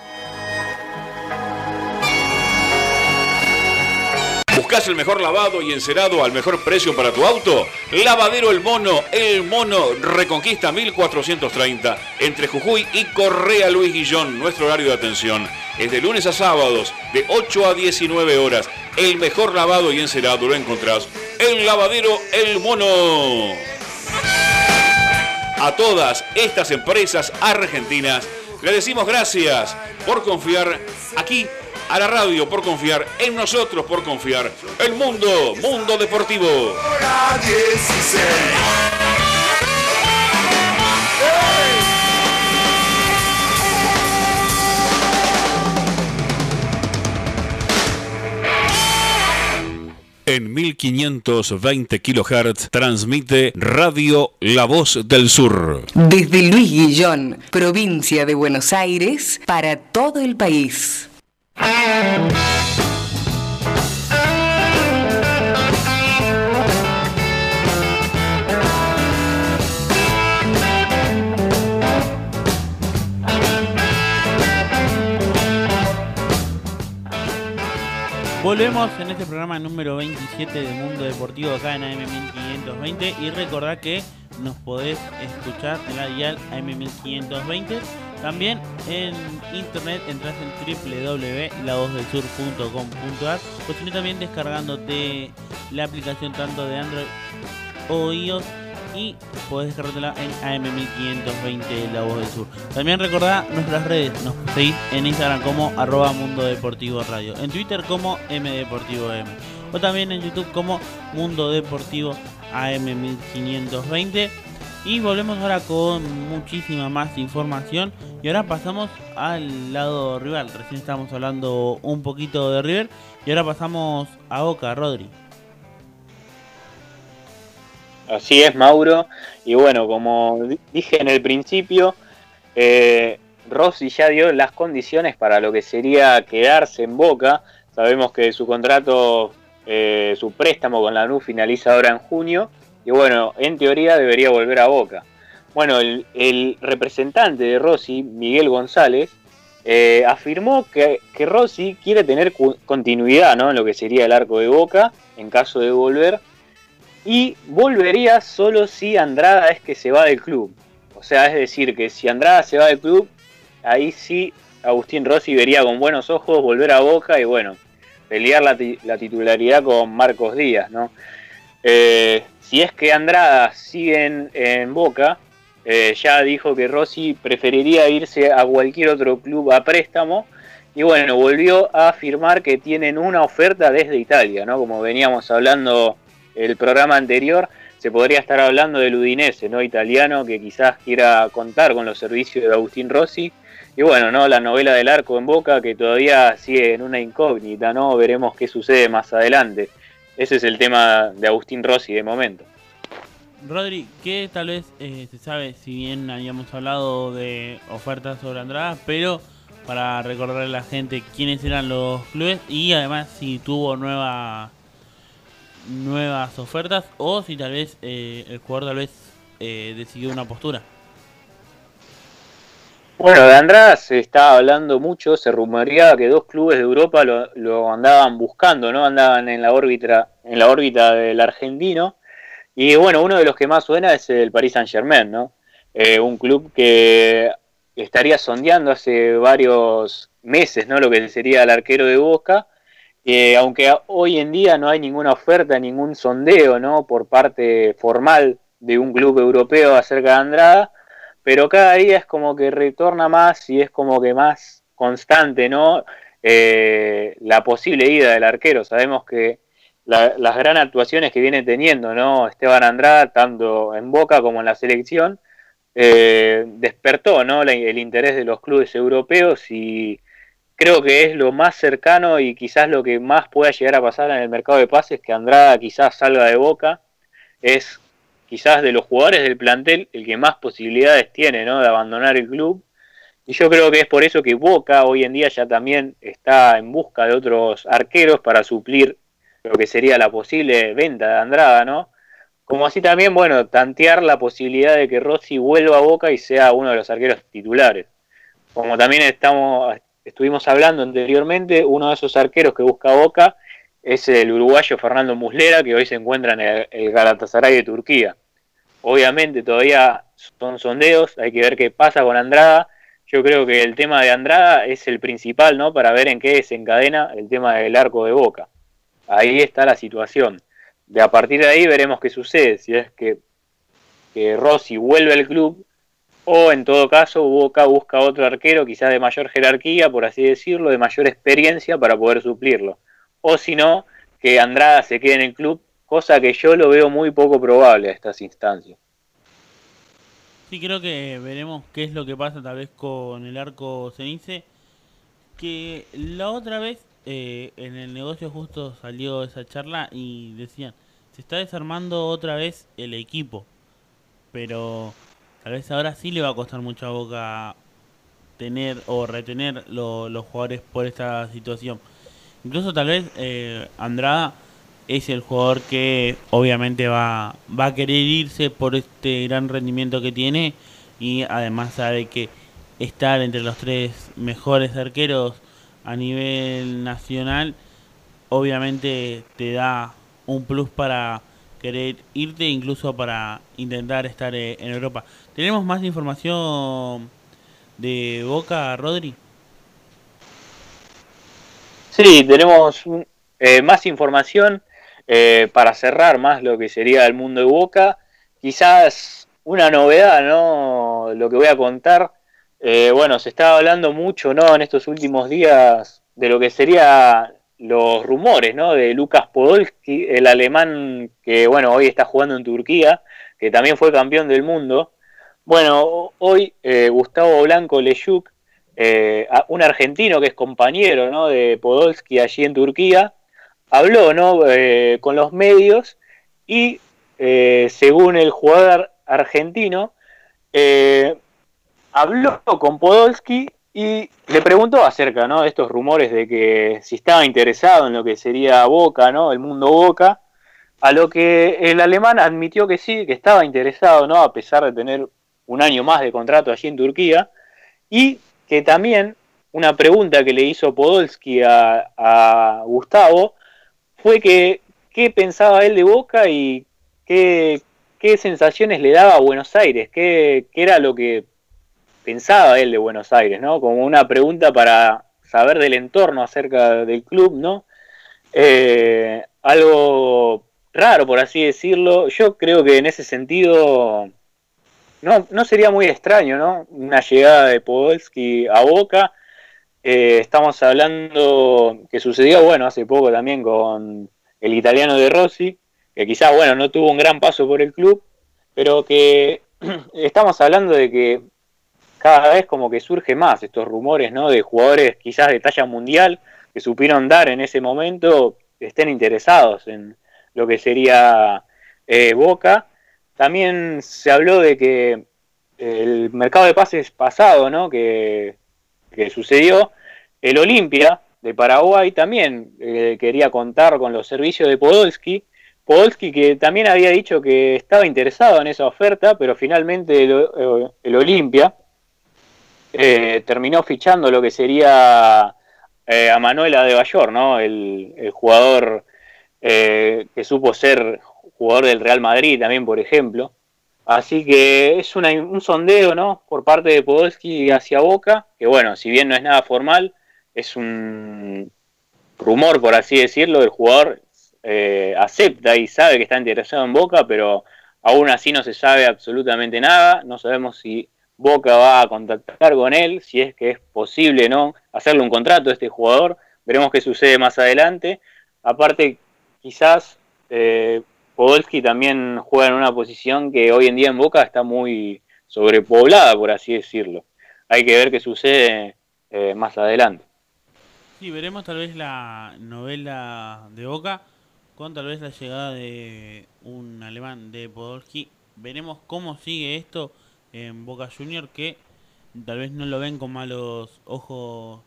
¿Buscas el mejor lavado y encerado al mejor precio para tu auto? Lavadero El Mono, El Mono Reconquista 1430, entre Jujuy y Correa Luis Guillón. Nuestro horario de atención es de lunes a sábados, de 8 a 19 horas. El mejor lavado y encerado lo encontrás en Lavadero El Mono. A todas estas empresas argentinas le decimos gracias por confiar aquí a la radio por confiar en nosotros, por confiar el mundo, mundo deportivo. en 1520 kHz transmite Radio La Voz del Sur. Desde Luis Guillón, provincia de Buenos Aires, para todo el país. Volvemos en este programa número 27 de Mundo Deportivo acá en AM1520 y recordad que nos podés escuchar en la dial AM1520. También en internet entras en www.lavozdelsur.com.ar o si no también descargándote la aplicación tanto de Android o iOS y podés descargártela en AM1520 La Voz del Sur. También recordá nuestras redes, nos seguís en Instagram como arroba Mundo Deportivo Radio, en Twitter como MDeportivo M, o también en YouTube como Mundo Deportivo AM1520. Y volvemos ahora con muchísima más información. Y ahora pasamos al lado rival. Recién estábamos hablando un poquito de River. Y ahora pasamos a Boca, Rodri. Así es, Mauro. Y bueno, como dije en el principio, eh, Rossi ya dio las condiciones para lo que sería quedarse en Boca. Sabemos que su contrato, eh, su préstamo con la NU finaliza ahora en junio. Y bueno, en teoría debería volver a Boca. Bueno, el, representante de Rossi, Miguel González, eh, afirmó que, que, Rossi quiere tener continuidad ¿no? en lo que sería el arco de Boca en caso de volver y volvería solo si Andrada es que se va del club. O sea, es decir, que si Andrada se va del club, ahí sí Agustín Rossi vería con buenos ojos volver a Boca y bueno, pelear la, titularidad con Marcos Díaz, ¿no? Eh, si es que Andrada sigue en, Boca, eh, ya dijo que Rossi preferiría irse a cualquier otro club a préstamo. Y bueno, volvió a afirmar que tienen una oferta desde Italia, ¿no? Como veníamos hablando el programa anterior, se podría estar hablando del Udinese, ¿no? Italiano, que quizás quiera contar con los servicios de Agustín Rossi. Y bueno, ¿no? La novela del arco en boca que todavía sigue en una incógnita, ¿no? Veremos qué sucede más adelante. Ese es el tema de Agustín Rossi de momento. Rodri, ¿qué tal vez eh, se sabe, si bien habíamos hablado de ofertas sobre Andrada, pero para recordarle a la gente quiénes eran los clubes y además si tuvo nueva nuevas ofertas o si tal vez eh, el jugador tal vez eh, decidió una postura. Bueno, de Andrada se está hablando mucho, se rumoreaba que dos clubes de Europa lo, andaban buscando, ¿no? Andaban en la órbita, en la órbita del argentino. Y bueno, uno de los que más suena es el Paris Saint Germain, ¿no? Eh, un club que estaría sondeando hace varios meses, ¿no? Lo que sería el arquero de Boca que aunque hoy en día no hay ninguna oferta, ningún sondeo, ¿no? Por parte formal de un club europeo acerca de Andrada, pero cada día es como que retorna más y es como que más constante, ¿no? Eh, la posible ida del arquero. Sabemos que las grandes actuaciones que viene teniendo, ¿no? Esteban Andrada, tanto en Boca como en la selección, eh, despertó, ¿no? el interés de los clubes europeos y creo que es lo más cercano y quizás lo que más pueda llegar a pasar en el mercado de pases, que Andrada quizás salga de boca, es quizás de los jugadores del plantel el que más posibilidades tiene ¿no? de abandonar el club. Y yo creo que es por eso que Boca hoy en día ya también está en busca de otros arqueros para suplir lo que sería la posible venta de Andrada, ¿no? Como así también, bueno, tantear la posibilidad de que Rossi vuelva a Boca y sea uno de los arqueros titulares. Como también estamos, estuvimos hablando anteriormente, uno de esos arqueros que busca Boca es el uruguayo Fernando Muslera, que hoy se encuentra en el, Galatasaray de Turquía. Obviamente todavía son sondeos, hay que ver qué pasa con Andrada. Yo creo que el tema de Andrada es el principal, ¿no? Para ver en qué desencadena el tema del arco de Boca. Ahí está la situación. De a partir de ahí veremos qué sucede. Si es que, que Rossi vuelve al club, o en todo caso Boca busca otro arquero quizás de mayor jerarquía, por así decirlo, de mayor experiencia para poder suplirlo. O si no, que Andrada se quede en el club, cosa que yo lo veo muy poco probable a estas instancias. Sí, creo que veremos qué es lo que pasa tal vez con el arco Cenice, que la otra vez eh, en el negocio justo salió esa charla y decían, se está desarmando otra vez el equipo, pero tal vez ahora sí le va a costar mucho a Boca tener o retener lo- los jugadores por esta situación. Incluso tal vez eh, Andrada es el jugador que obviamente va, va a querer irse por este gran rendimiento que tiene y además sabe que estar entre los tres mejores arqueros a nivel nacional obviamente te da un plus para querer irte incluso para intentar estar eh, en Europa. ¿Tenemos más información de Boca, Rodri? Sí, tenemos eh, más información eh, para cerrar más lo que sería el mundo de Boca. Quizás una novedad, ¿no? Lo que voy a contar. Eh, bueno, se estaba hablando mucho, ¿no? En estos últimos días de lo que sería los rumores, ¿no? De Lucas Podolski, el alemán que, bueno, hoy está jugando en Turquía, que también fue campeón del mundo. Bueno, hoy eh, Gustavo Blanco Leyuk, eh, un argentino que es compañero ¿no? de Podolski allí en Turquía, habló ¿no? Con los medios y según el jugador argentino, habló con Podolski y le preguntó acerca ¿no? de estos rumores de que si estaba interesado en lo que sería Boca, ¿no? el mundo Boca, a lo que el alemán admitió que sí, que estaba interesado, ¿no? a pesar de tener un año más de contrato allí en Turquía, y que también una pregunta que le hizo Podolski a, a Gustavo fue que qué pensaba él de Boca y qué, qué sensaciones le daba a Buenos Aires, qué, qué era lo que pensaba él de Buenos Aires, ¿no? Como una pregunta para saber del entorno acerca del club, ¿no? Eh, algo raro, por así decirlo. Yo creo que en ese sentido no, no sería muy extraño, ¿no? Una llegada de Podolski a Boca. Eh, estamos hablando que sucedió, bueno, hace poco también con el italiano de Rossi, que quizás, bueno, no tuvo un gran paso por el club, pero que estamos hablando de que cada vez como que surge más estos rumores, ¿no? De jugadores quizás de talla mundial que supieron dar en ese momento, estén interesados en lo que sería eh, Boca. También se habló de que el mercado de pases pasado, ¿no? Que, que sucedió, el Olimpia de Paraguay también eh, quería contar con los servicios de Podolski. Podolski que también había dicho que estaba interesado en esa oferta, pero finalmente eh, el Olimpia eh, terminó fichando lo que sería eh, a Manuel Adebayor, ¿no? El, jugador eh, que supo ser jugador del Real Madrid también, por ejemplo. Así que es un sondeo, ¿no? Por parte de Podolski hacia Boca, que bueno, si bien no es nada formal, es un rumor, por así decirlo, el jugador acepta y sabe que está interesado en Boca, pero aún así no se sabe absolutamente nada, no sabemos si Boca va a contactar con él, si es que es posible, ¿no? Hacerle un contrato a este jugador, veremos qué sucede más adelante. Aparte, quizás eh, Podolski también juega en una posición que hoy en día en Boca está muy sobrepoblada, por así decirlo. Hay que ver qué sucede eh, más adelante. Sí, veremos tal vez la novela de Boca con tal vez la llegada de un alemán de Podolski. Veremos cómo sigue esto en Boca Junior que tal vez no lo ven con malos ojos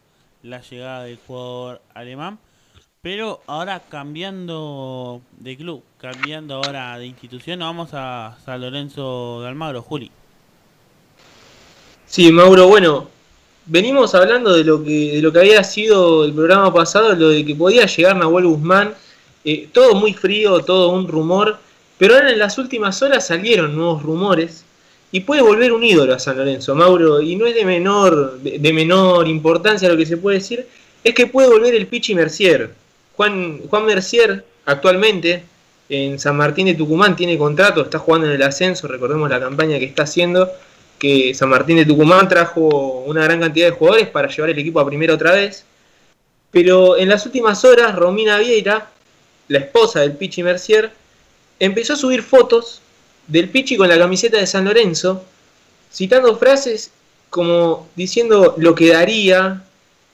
la llegada del jugador alemán. Pero ahora cambiando de club, cambiando ahora de institución, vamos a San Lorenzo de Almagro, Juli. Sí, Mauro, bueno, venimos hablando de lo que, de lo que había sido el programa pasado, lo de que podía llegar Nahuel Guzmán, eh, todo muy frío, todo un rumor, pero ahora en las últimas horas salieron nuevos rumores y puede volver un ídolo a San Lorenzo, Mauro, y no es de menor, de, menor importancia lo que se puede decir, es que puede volver el Pichi Mercier. Juan, Juan Mercier actualmente en San Martín de Tucumán tiene contrato, está jugando en el ascenso, recordemos la campaña que está haciendo, que San Martín de Tucumán trajo una gran cantidad de jugadores para llevar el equipo a primera otra vez. Pero en las últimas horas, Romina Vieira, la esposa del Pichi Mercier, empezó a subir fotos del Pichi con la camiseta de San Lorenzo, citando frases como diciendo lo que daría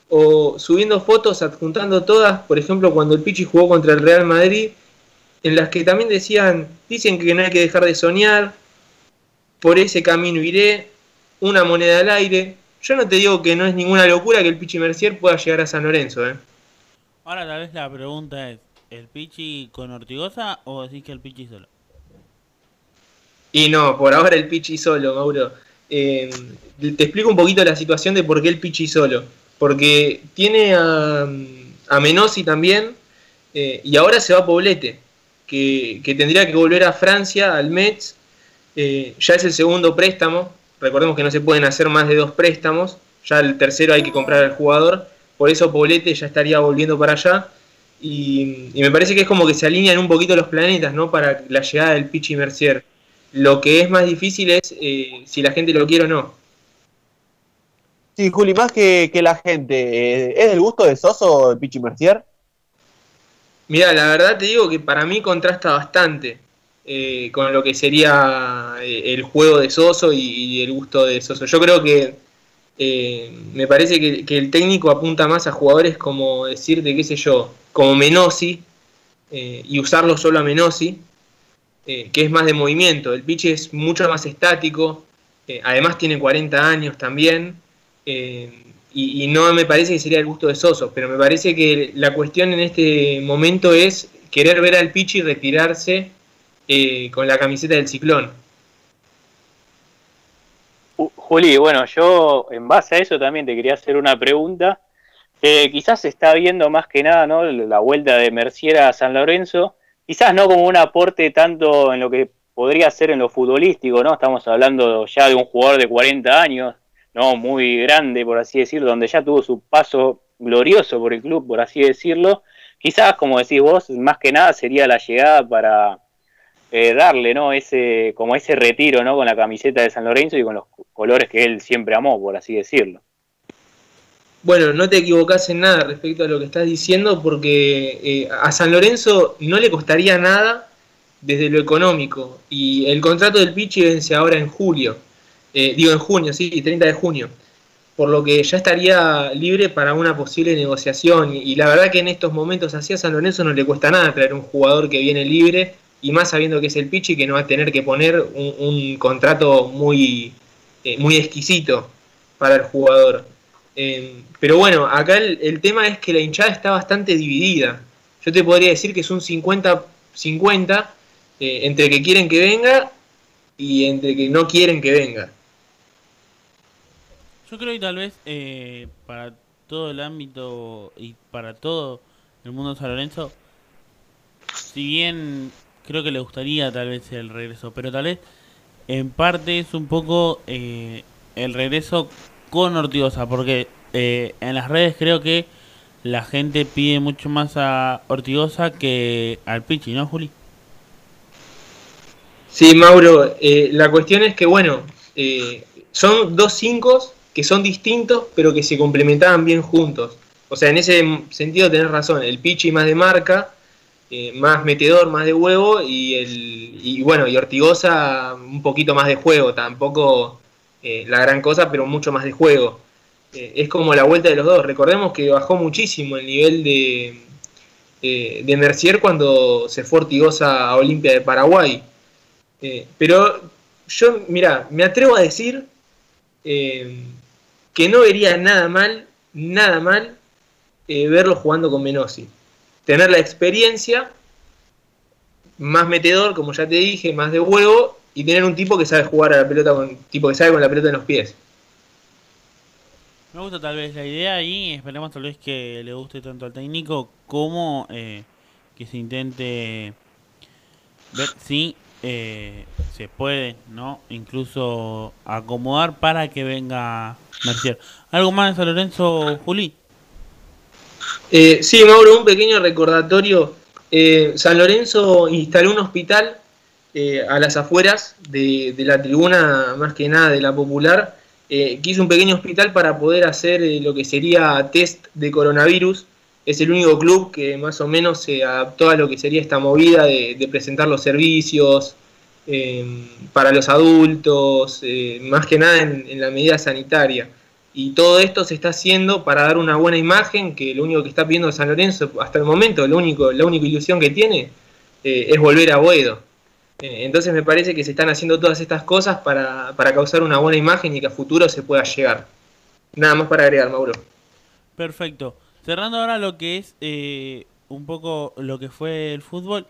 o subiendo fotos, adjuntando todas, por ejemplo, cuando el Pichi jugó contra el Real Madrid, en las que también decían, dicen que no hay que dejar de soñar, por ese camino iré, una moneda al aire. Yo no te digo que no es ninguna locura que el Pichi Mercier pueda llegar a San Lorenzo, ¿eh? Ahora tal vez la pregunta es, ¿el Pichi con Ortigosa o decís que el Pichi solo? Y no, por ahora el Pichi solo, Mauro. Eh, te explico un poquito la situación de por qué el Pichi solo. Porque tiene a, a Menossi también eh, y ahora se va Poblete, que, que, tendría que volver a Francia, al Metz. Eh, ya es el segundo préstamo. Recordemos que no se pueden hacer más de dos préstamos. Ya el tercero hay que comprar al jugador. Por eso Poblete ya estaría volviendo para allá. Y, y, me parece que es como que se alinean un poquito los planetas, ¿no? Para la llegada del Pichi Mercier. Lo que es más difícil es eh, si la gente lo quiere o no. Sí, Juli, más que, que la gente, eh, ¿es del gusto de Soso Pichi Mercier? Mira, la verdad te digo que para mí contrasta bastante eh, con lo que sería el juego de Soso y, y, el gusto de Soso. Yo creo que eh, me parece que, que, el técnico apunta más a jugadores como decirte, qué sé yo, como Menossi, y usarlo solo a Menossi, que es más de movimiento. El Pichi es mucho más estático, además tiene 40 años también. Eh, y, no me parece que sería el gusto de Soso, pero me parece que la cuestión en este momento es querer ver al Pichi retirarse eh, con la camiseta del ciclón. Juli, bueno, yo en base a eso también te quería hacer una pregunta. Eh, quizás se está viendo más que nada ¿no? la vuelta de Mercier a San Lorenzo, quizás no como un aporte tanto en lo que podría ser en lo futbolístico, ¿no? Estamos hablando ya de un jugador de 40 años, no muy grande, por así decirlo, donde ya tuvo su paso glorioso por el club, por así decirlo. Quizás, como decís vos, más que nada sería la llegada para eh, darle, ¿no? Ese, como ese retiro, ¿no? Con la camiseta de San Lorenzo y con los colores que él siempre amó, por así decirlo. Bueno, no te equivocás en nada respecto a lo que estás diciendo, porque eh, a San Lorenzo no le costaría nada desde lo económico. Y el contrato del Pichi vence ahora en julio. Eh, digo en junio, sí, 30 de junio, por lo que ya estaría libre para una posible negociación. Y, la verdad que en estos momentos así a San Lorenzo no le cuesta nada traer un jugador que viene libre, y más sabiendo que es el Pichi, que no va a tener que poner un, contrato muy, eh, muy exquisito para el jugador. Eh, pero bueno, acá el, tema es que la hinchada está bastante dividida. Yo te podría decir que es un 50-50 eh, entre que quieren que venga y entre que no quieren que venga. Yo creo que tal vez eh, para todo el ámbito y para todo el mundo de San Lorenzo, si bien creo que le gustaría tal vez el regreso, pero tal vez en parte es un poco eh, el regreso con Ortigosa, porque eh, en las redes creo que la gente pide mucho más a Ortigosa que al Pichi, ¿no, Juli? Sí, Mauro, eh, la cuestión es que, bueno, son dos cinco que son distintos, pero que se complementaban bien juntos. O sea, en ese sentido tenés razón, el Pichi más de marca, eh, más metedor, más de huevo, y el y bueno, y Ortigosa un poquito más de juego, tampoco eh, la gran cosa, pero mucho más de juego. Eh, es como la vuelta de los dos. Recordemos que bajó muchísimo el nivel de, de Mercier cuando se fue Ortigosa a Olimpia de Paraguay. pero yo, mira, me atrevo a decir que no vería nada mal, nada mal, eh, verlo jugando con Menossi. Tener la experiencia, más metedor, como ya te dije, más de huevo, y tener un tipo que sabe jugar a la pelota, con tipo que sabe con la pelota en los pies. Me gusta tal vez la idea y esperemos tal vez que le guste tanto al técnico como eh, que se intente ver si eh, se puede, ¿no? Incluso acomodar para que venga Mercier. ¿Algo más de San Lorenzo, Juli? Eh, sí, Mauro, un pequeño recordatorio. Eh, San Lorenzo instaló un hospital eh, a las afueras de, de, la tribuna, más que nada de la popular, eh, que hizo un pequeño hospital para poder hacer eh, lo que sería test de coronavirus. Es el único club que más o menos se adaptó a lo que sería esta movida de, presentar los servicios para los adultos, más que nada en, en la medida sanitaria. Y todo esto se está haciendo para dar una buena imagen, que lo único que está pidiendo San Lorenzo hasta el momento, lo único, la única ilusión que tiene eh, es volver a Boedo. Eh, entonces me parece que se están haciendo todas estas cosas para, para causar una buena imagen y que a futuro se pueda llegar. Nada más para agregar, Mauro. Perfecto. Cerrando ahora lo que es eh, un poco lo que fue el fútbol,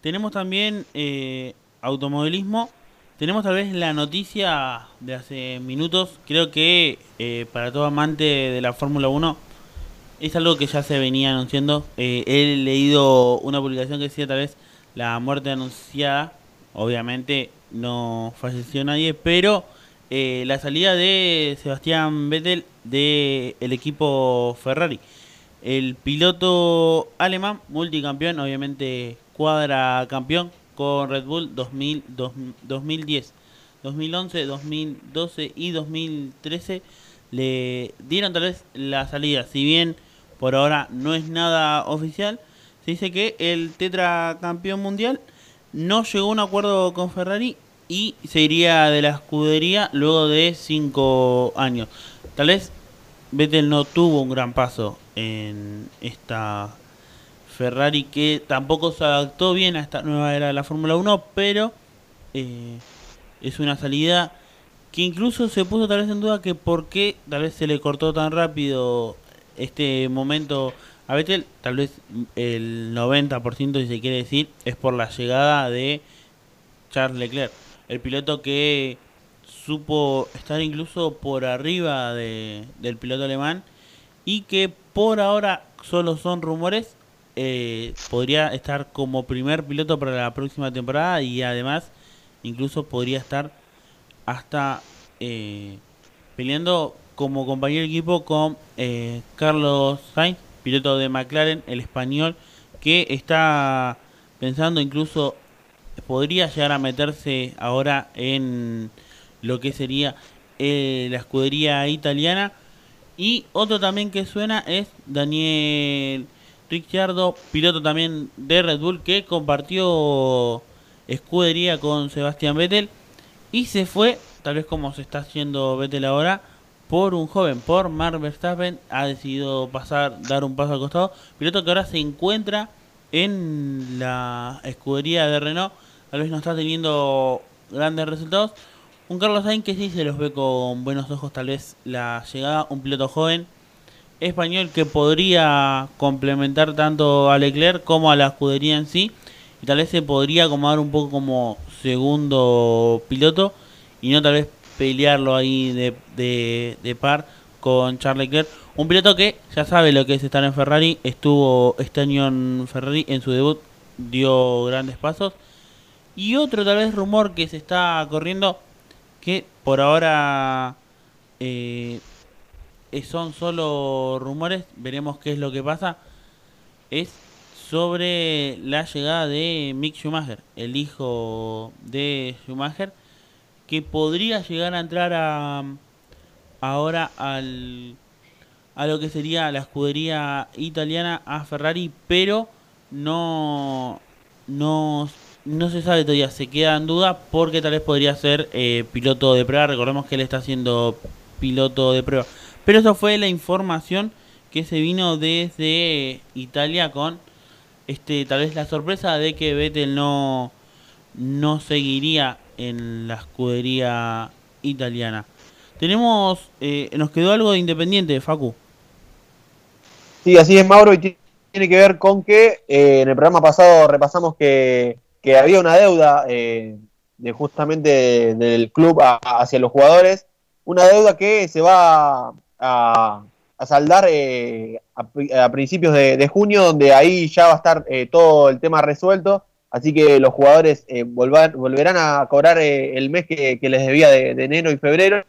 tenemos también eh, automovilismo. Tenemos tal vez la noticia de hace minutos, creo que eh, para todo amante de la Fórmula 1 es algo que ya se venía anunciando. He leído una publicación que decía tal vez la muerte anunciada, obviamente no falleció nadie, pero eh, la salida de Sebastián Vettel del el equipo Ferrari. El piloto alemán, multicampeón, obviamente cuadra campeón con Red Bull 2000, dos- 2010, 2011, 2012 y 2013 le dieron tal vez la salida. Si bien por ahora no es nada oficial, se dice que el tetracampeón mundial no llegó a un acuerdo con Ferrari y se iría de la escudería luego de 5 años. Tal vez Vettel no tuvo un gran paso en esta Ferrari que tampoco se adaptó bien a esta nueva era de la Fórmula 1, pero eh, es una salida que incluso se puso tal vez en duda que por qué tal vez se le cortó tan rápido este momento a Vettel, tal vez el 90% si se quiere decir es por la llegada de Charles Leclerc, el piloto que supo estar incluso por arriba de- del piloto alemán y que por ahora solo son rumores, eh, podría estar como primer piloto para la próxima temporada y además incluso podría estar hasta eh, peleando como compañero de equipo con eh, Carlos Sainz, piloto de McLaren, el español, que está pensando incluso podría llegar a meterse ahora en lo que sería eh, la escudería italiana. Y otro también que suena es Daniel Ricciardo, piloto también de Red Bull, que compartió escudería con Sebastián Vettel y se fue, tal vez como se está haciendo Vettel ahora, por un joven, por Mark Verstappen, ha decidido pasar, dar un paso al costado, piloto que ahora se encuentra en la escudería de Renault, tal vez no está teniendo grandes resultados. Un Carlos Sainz que sí se los ve con buenos ojos, tal vez la llegada, un piloto joven español que podría complementar tanto a Leclerc como a la escudería en sí, y tal vez se podría acomodar un poco como segundo piloto y no tal vez pelearlo ahí de, de, par con Charles Leclerc. Un piloto que ya sabe lo que es estar en Ferrari, estuvo este año en Ferrari en su debut, dio grandes pasos. Y otro tal vez rumor que se está corriendo, que por ahora eh, son solo rumores, veremos qué es lo que pasa, es sobre la llegada de Mick Schumacher, el hijo de Schumacher, que podría llegar a entrar a, ahora al, a lo que sería la escudería italiana a Ferrari, pero no, no, no se sabe todavía, se queda en duda porque tal vez podría ser eh, piloto de prueba, recordemos que él está siendo piloto de prueba. Pero eso fue la información que se vino desde Italia con este tal vez la sorpresa de que Vettel no, no seguiría en la escudería italiana. Tenemos, eh, nos quedó algo de Independiente, Facu. Sí, así es, Mauro, y ti- tiene que ver con que eh, en el programa pasado repasamos que, que había una deuda eh, de justamente del club a- hacia los jugadores, una deuda que se va a, a saldar eh, a, a principios de, de junio, donde ahí ya va a estar eh, todo el tema resuelto, así que los jugadores eh, volverán a cobrar eh, el mes que, les debía de, enero y febrero,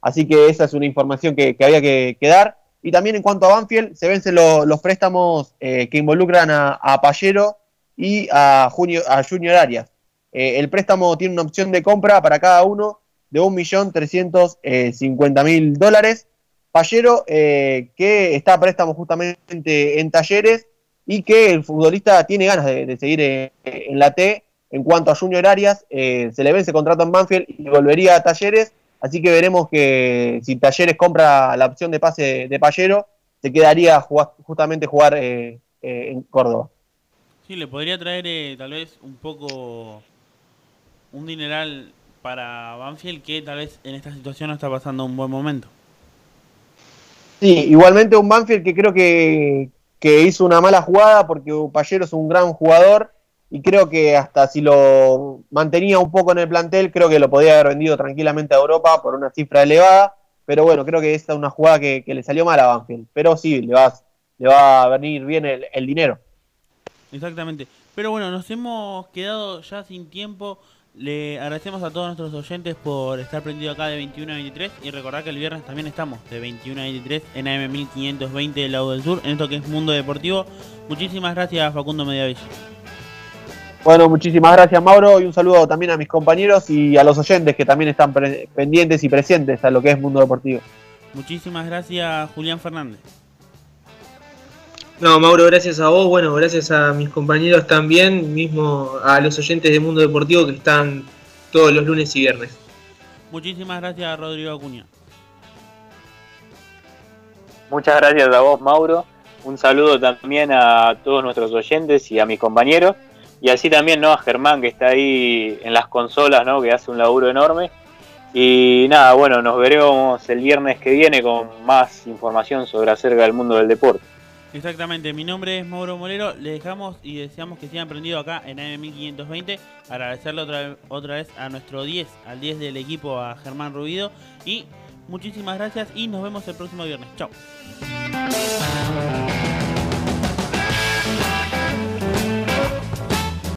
así que esa es una información que, había que, dar. Y también en cuanto a Banfield, se vencen lo- los préstamos eh, que involucran a, a y a, Junio, a Junior Arias. El préstamo tiene una opción de compra para cada uno de 1.350.000 dólares. Pallero, que está a préstamo justamente en talleres y que el futbolista tiene ganas de, de seguir eh, en la T. En cuanto a Junior Arias, eh, se le vence contrato en Banfield y volvería a talleres. Así que veremos que si Talleres compra la opción de pase de Payero, se quedaría justamente jugar eh, eh, en Córdoba. Sí, le podría traer tal vez un poco un dineral para Banfield que tal vez en esta situación no está pasando un buen momento. Sí, igualmente un Banfield que creo que, que hizo una mala jugada porque Payero es un gran jugador y creo que hasta si lo mantenía un poco en el plantel, creo que lo podía haber vendido tranquilamente a Europa por una cifra elevada, pero bueno, creo que esta es una jugada que, le salió mal a Banfield, pero sí, le va, le va a venir bien el, dinero. Exactamente, pero bueno, nos hemos quedado ya sin tiempo. Le agradecemos a todos nuestros oyentes por estar prendido acá de 21 a 23 y recordar que el viernes también estamos de 21 a 23 en AM 1520 del lado del sur en esto que es Mundo Deportivo. Muchísimas gracias Facundo Mediavilla. Bueno, muchísimas gracias Mauro y un saludo también a mis compañeros y a los oyentes que también están pendientes y presentes a lo que es Mundo Deportivo. Muchísimas gracias Julián Fernández. No, Mauro, gracias a vos, bueno, gracias a mis compañeros también, mismo a los oyentes de Mundo Deportivo que están todos los lunes y viernes. Muchísimas gracias Rodrigo Acuña. Muchas gracias a vos, Mauro. Un saludo también a todos nuestros oyentes y a mis compañeros. Y así también ¿no? a Germán que está ahí en las consolas, ¿no? que hace un laburo enorme. Y nada, bueno, nos veremos el viernes que viene con más información sobre acerca del mundo del deporte. Exactamente, mi nombre es Mauro Molero, le dejamos y deseamos que sigan aprendido acá en AM1520, agradecerle otra, otra vez a nuestro 10, al 10 del equipo, a Germán Rubido, y muchísimas gracias y nos vemos el próximo viernes. Chao.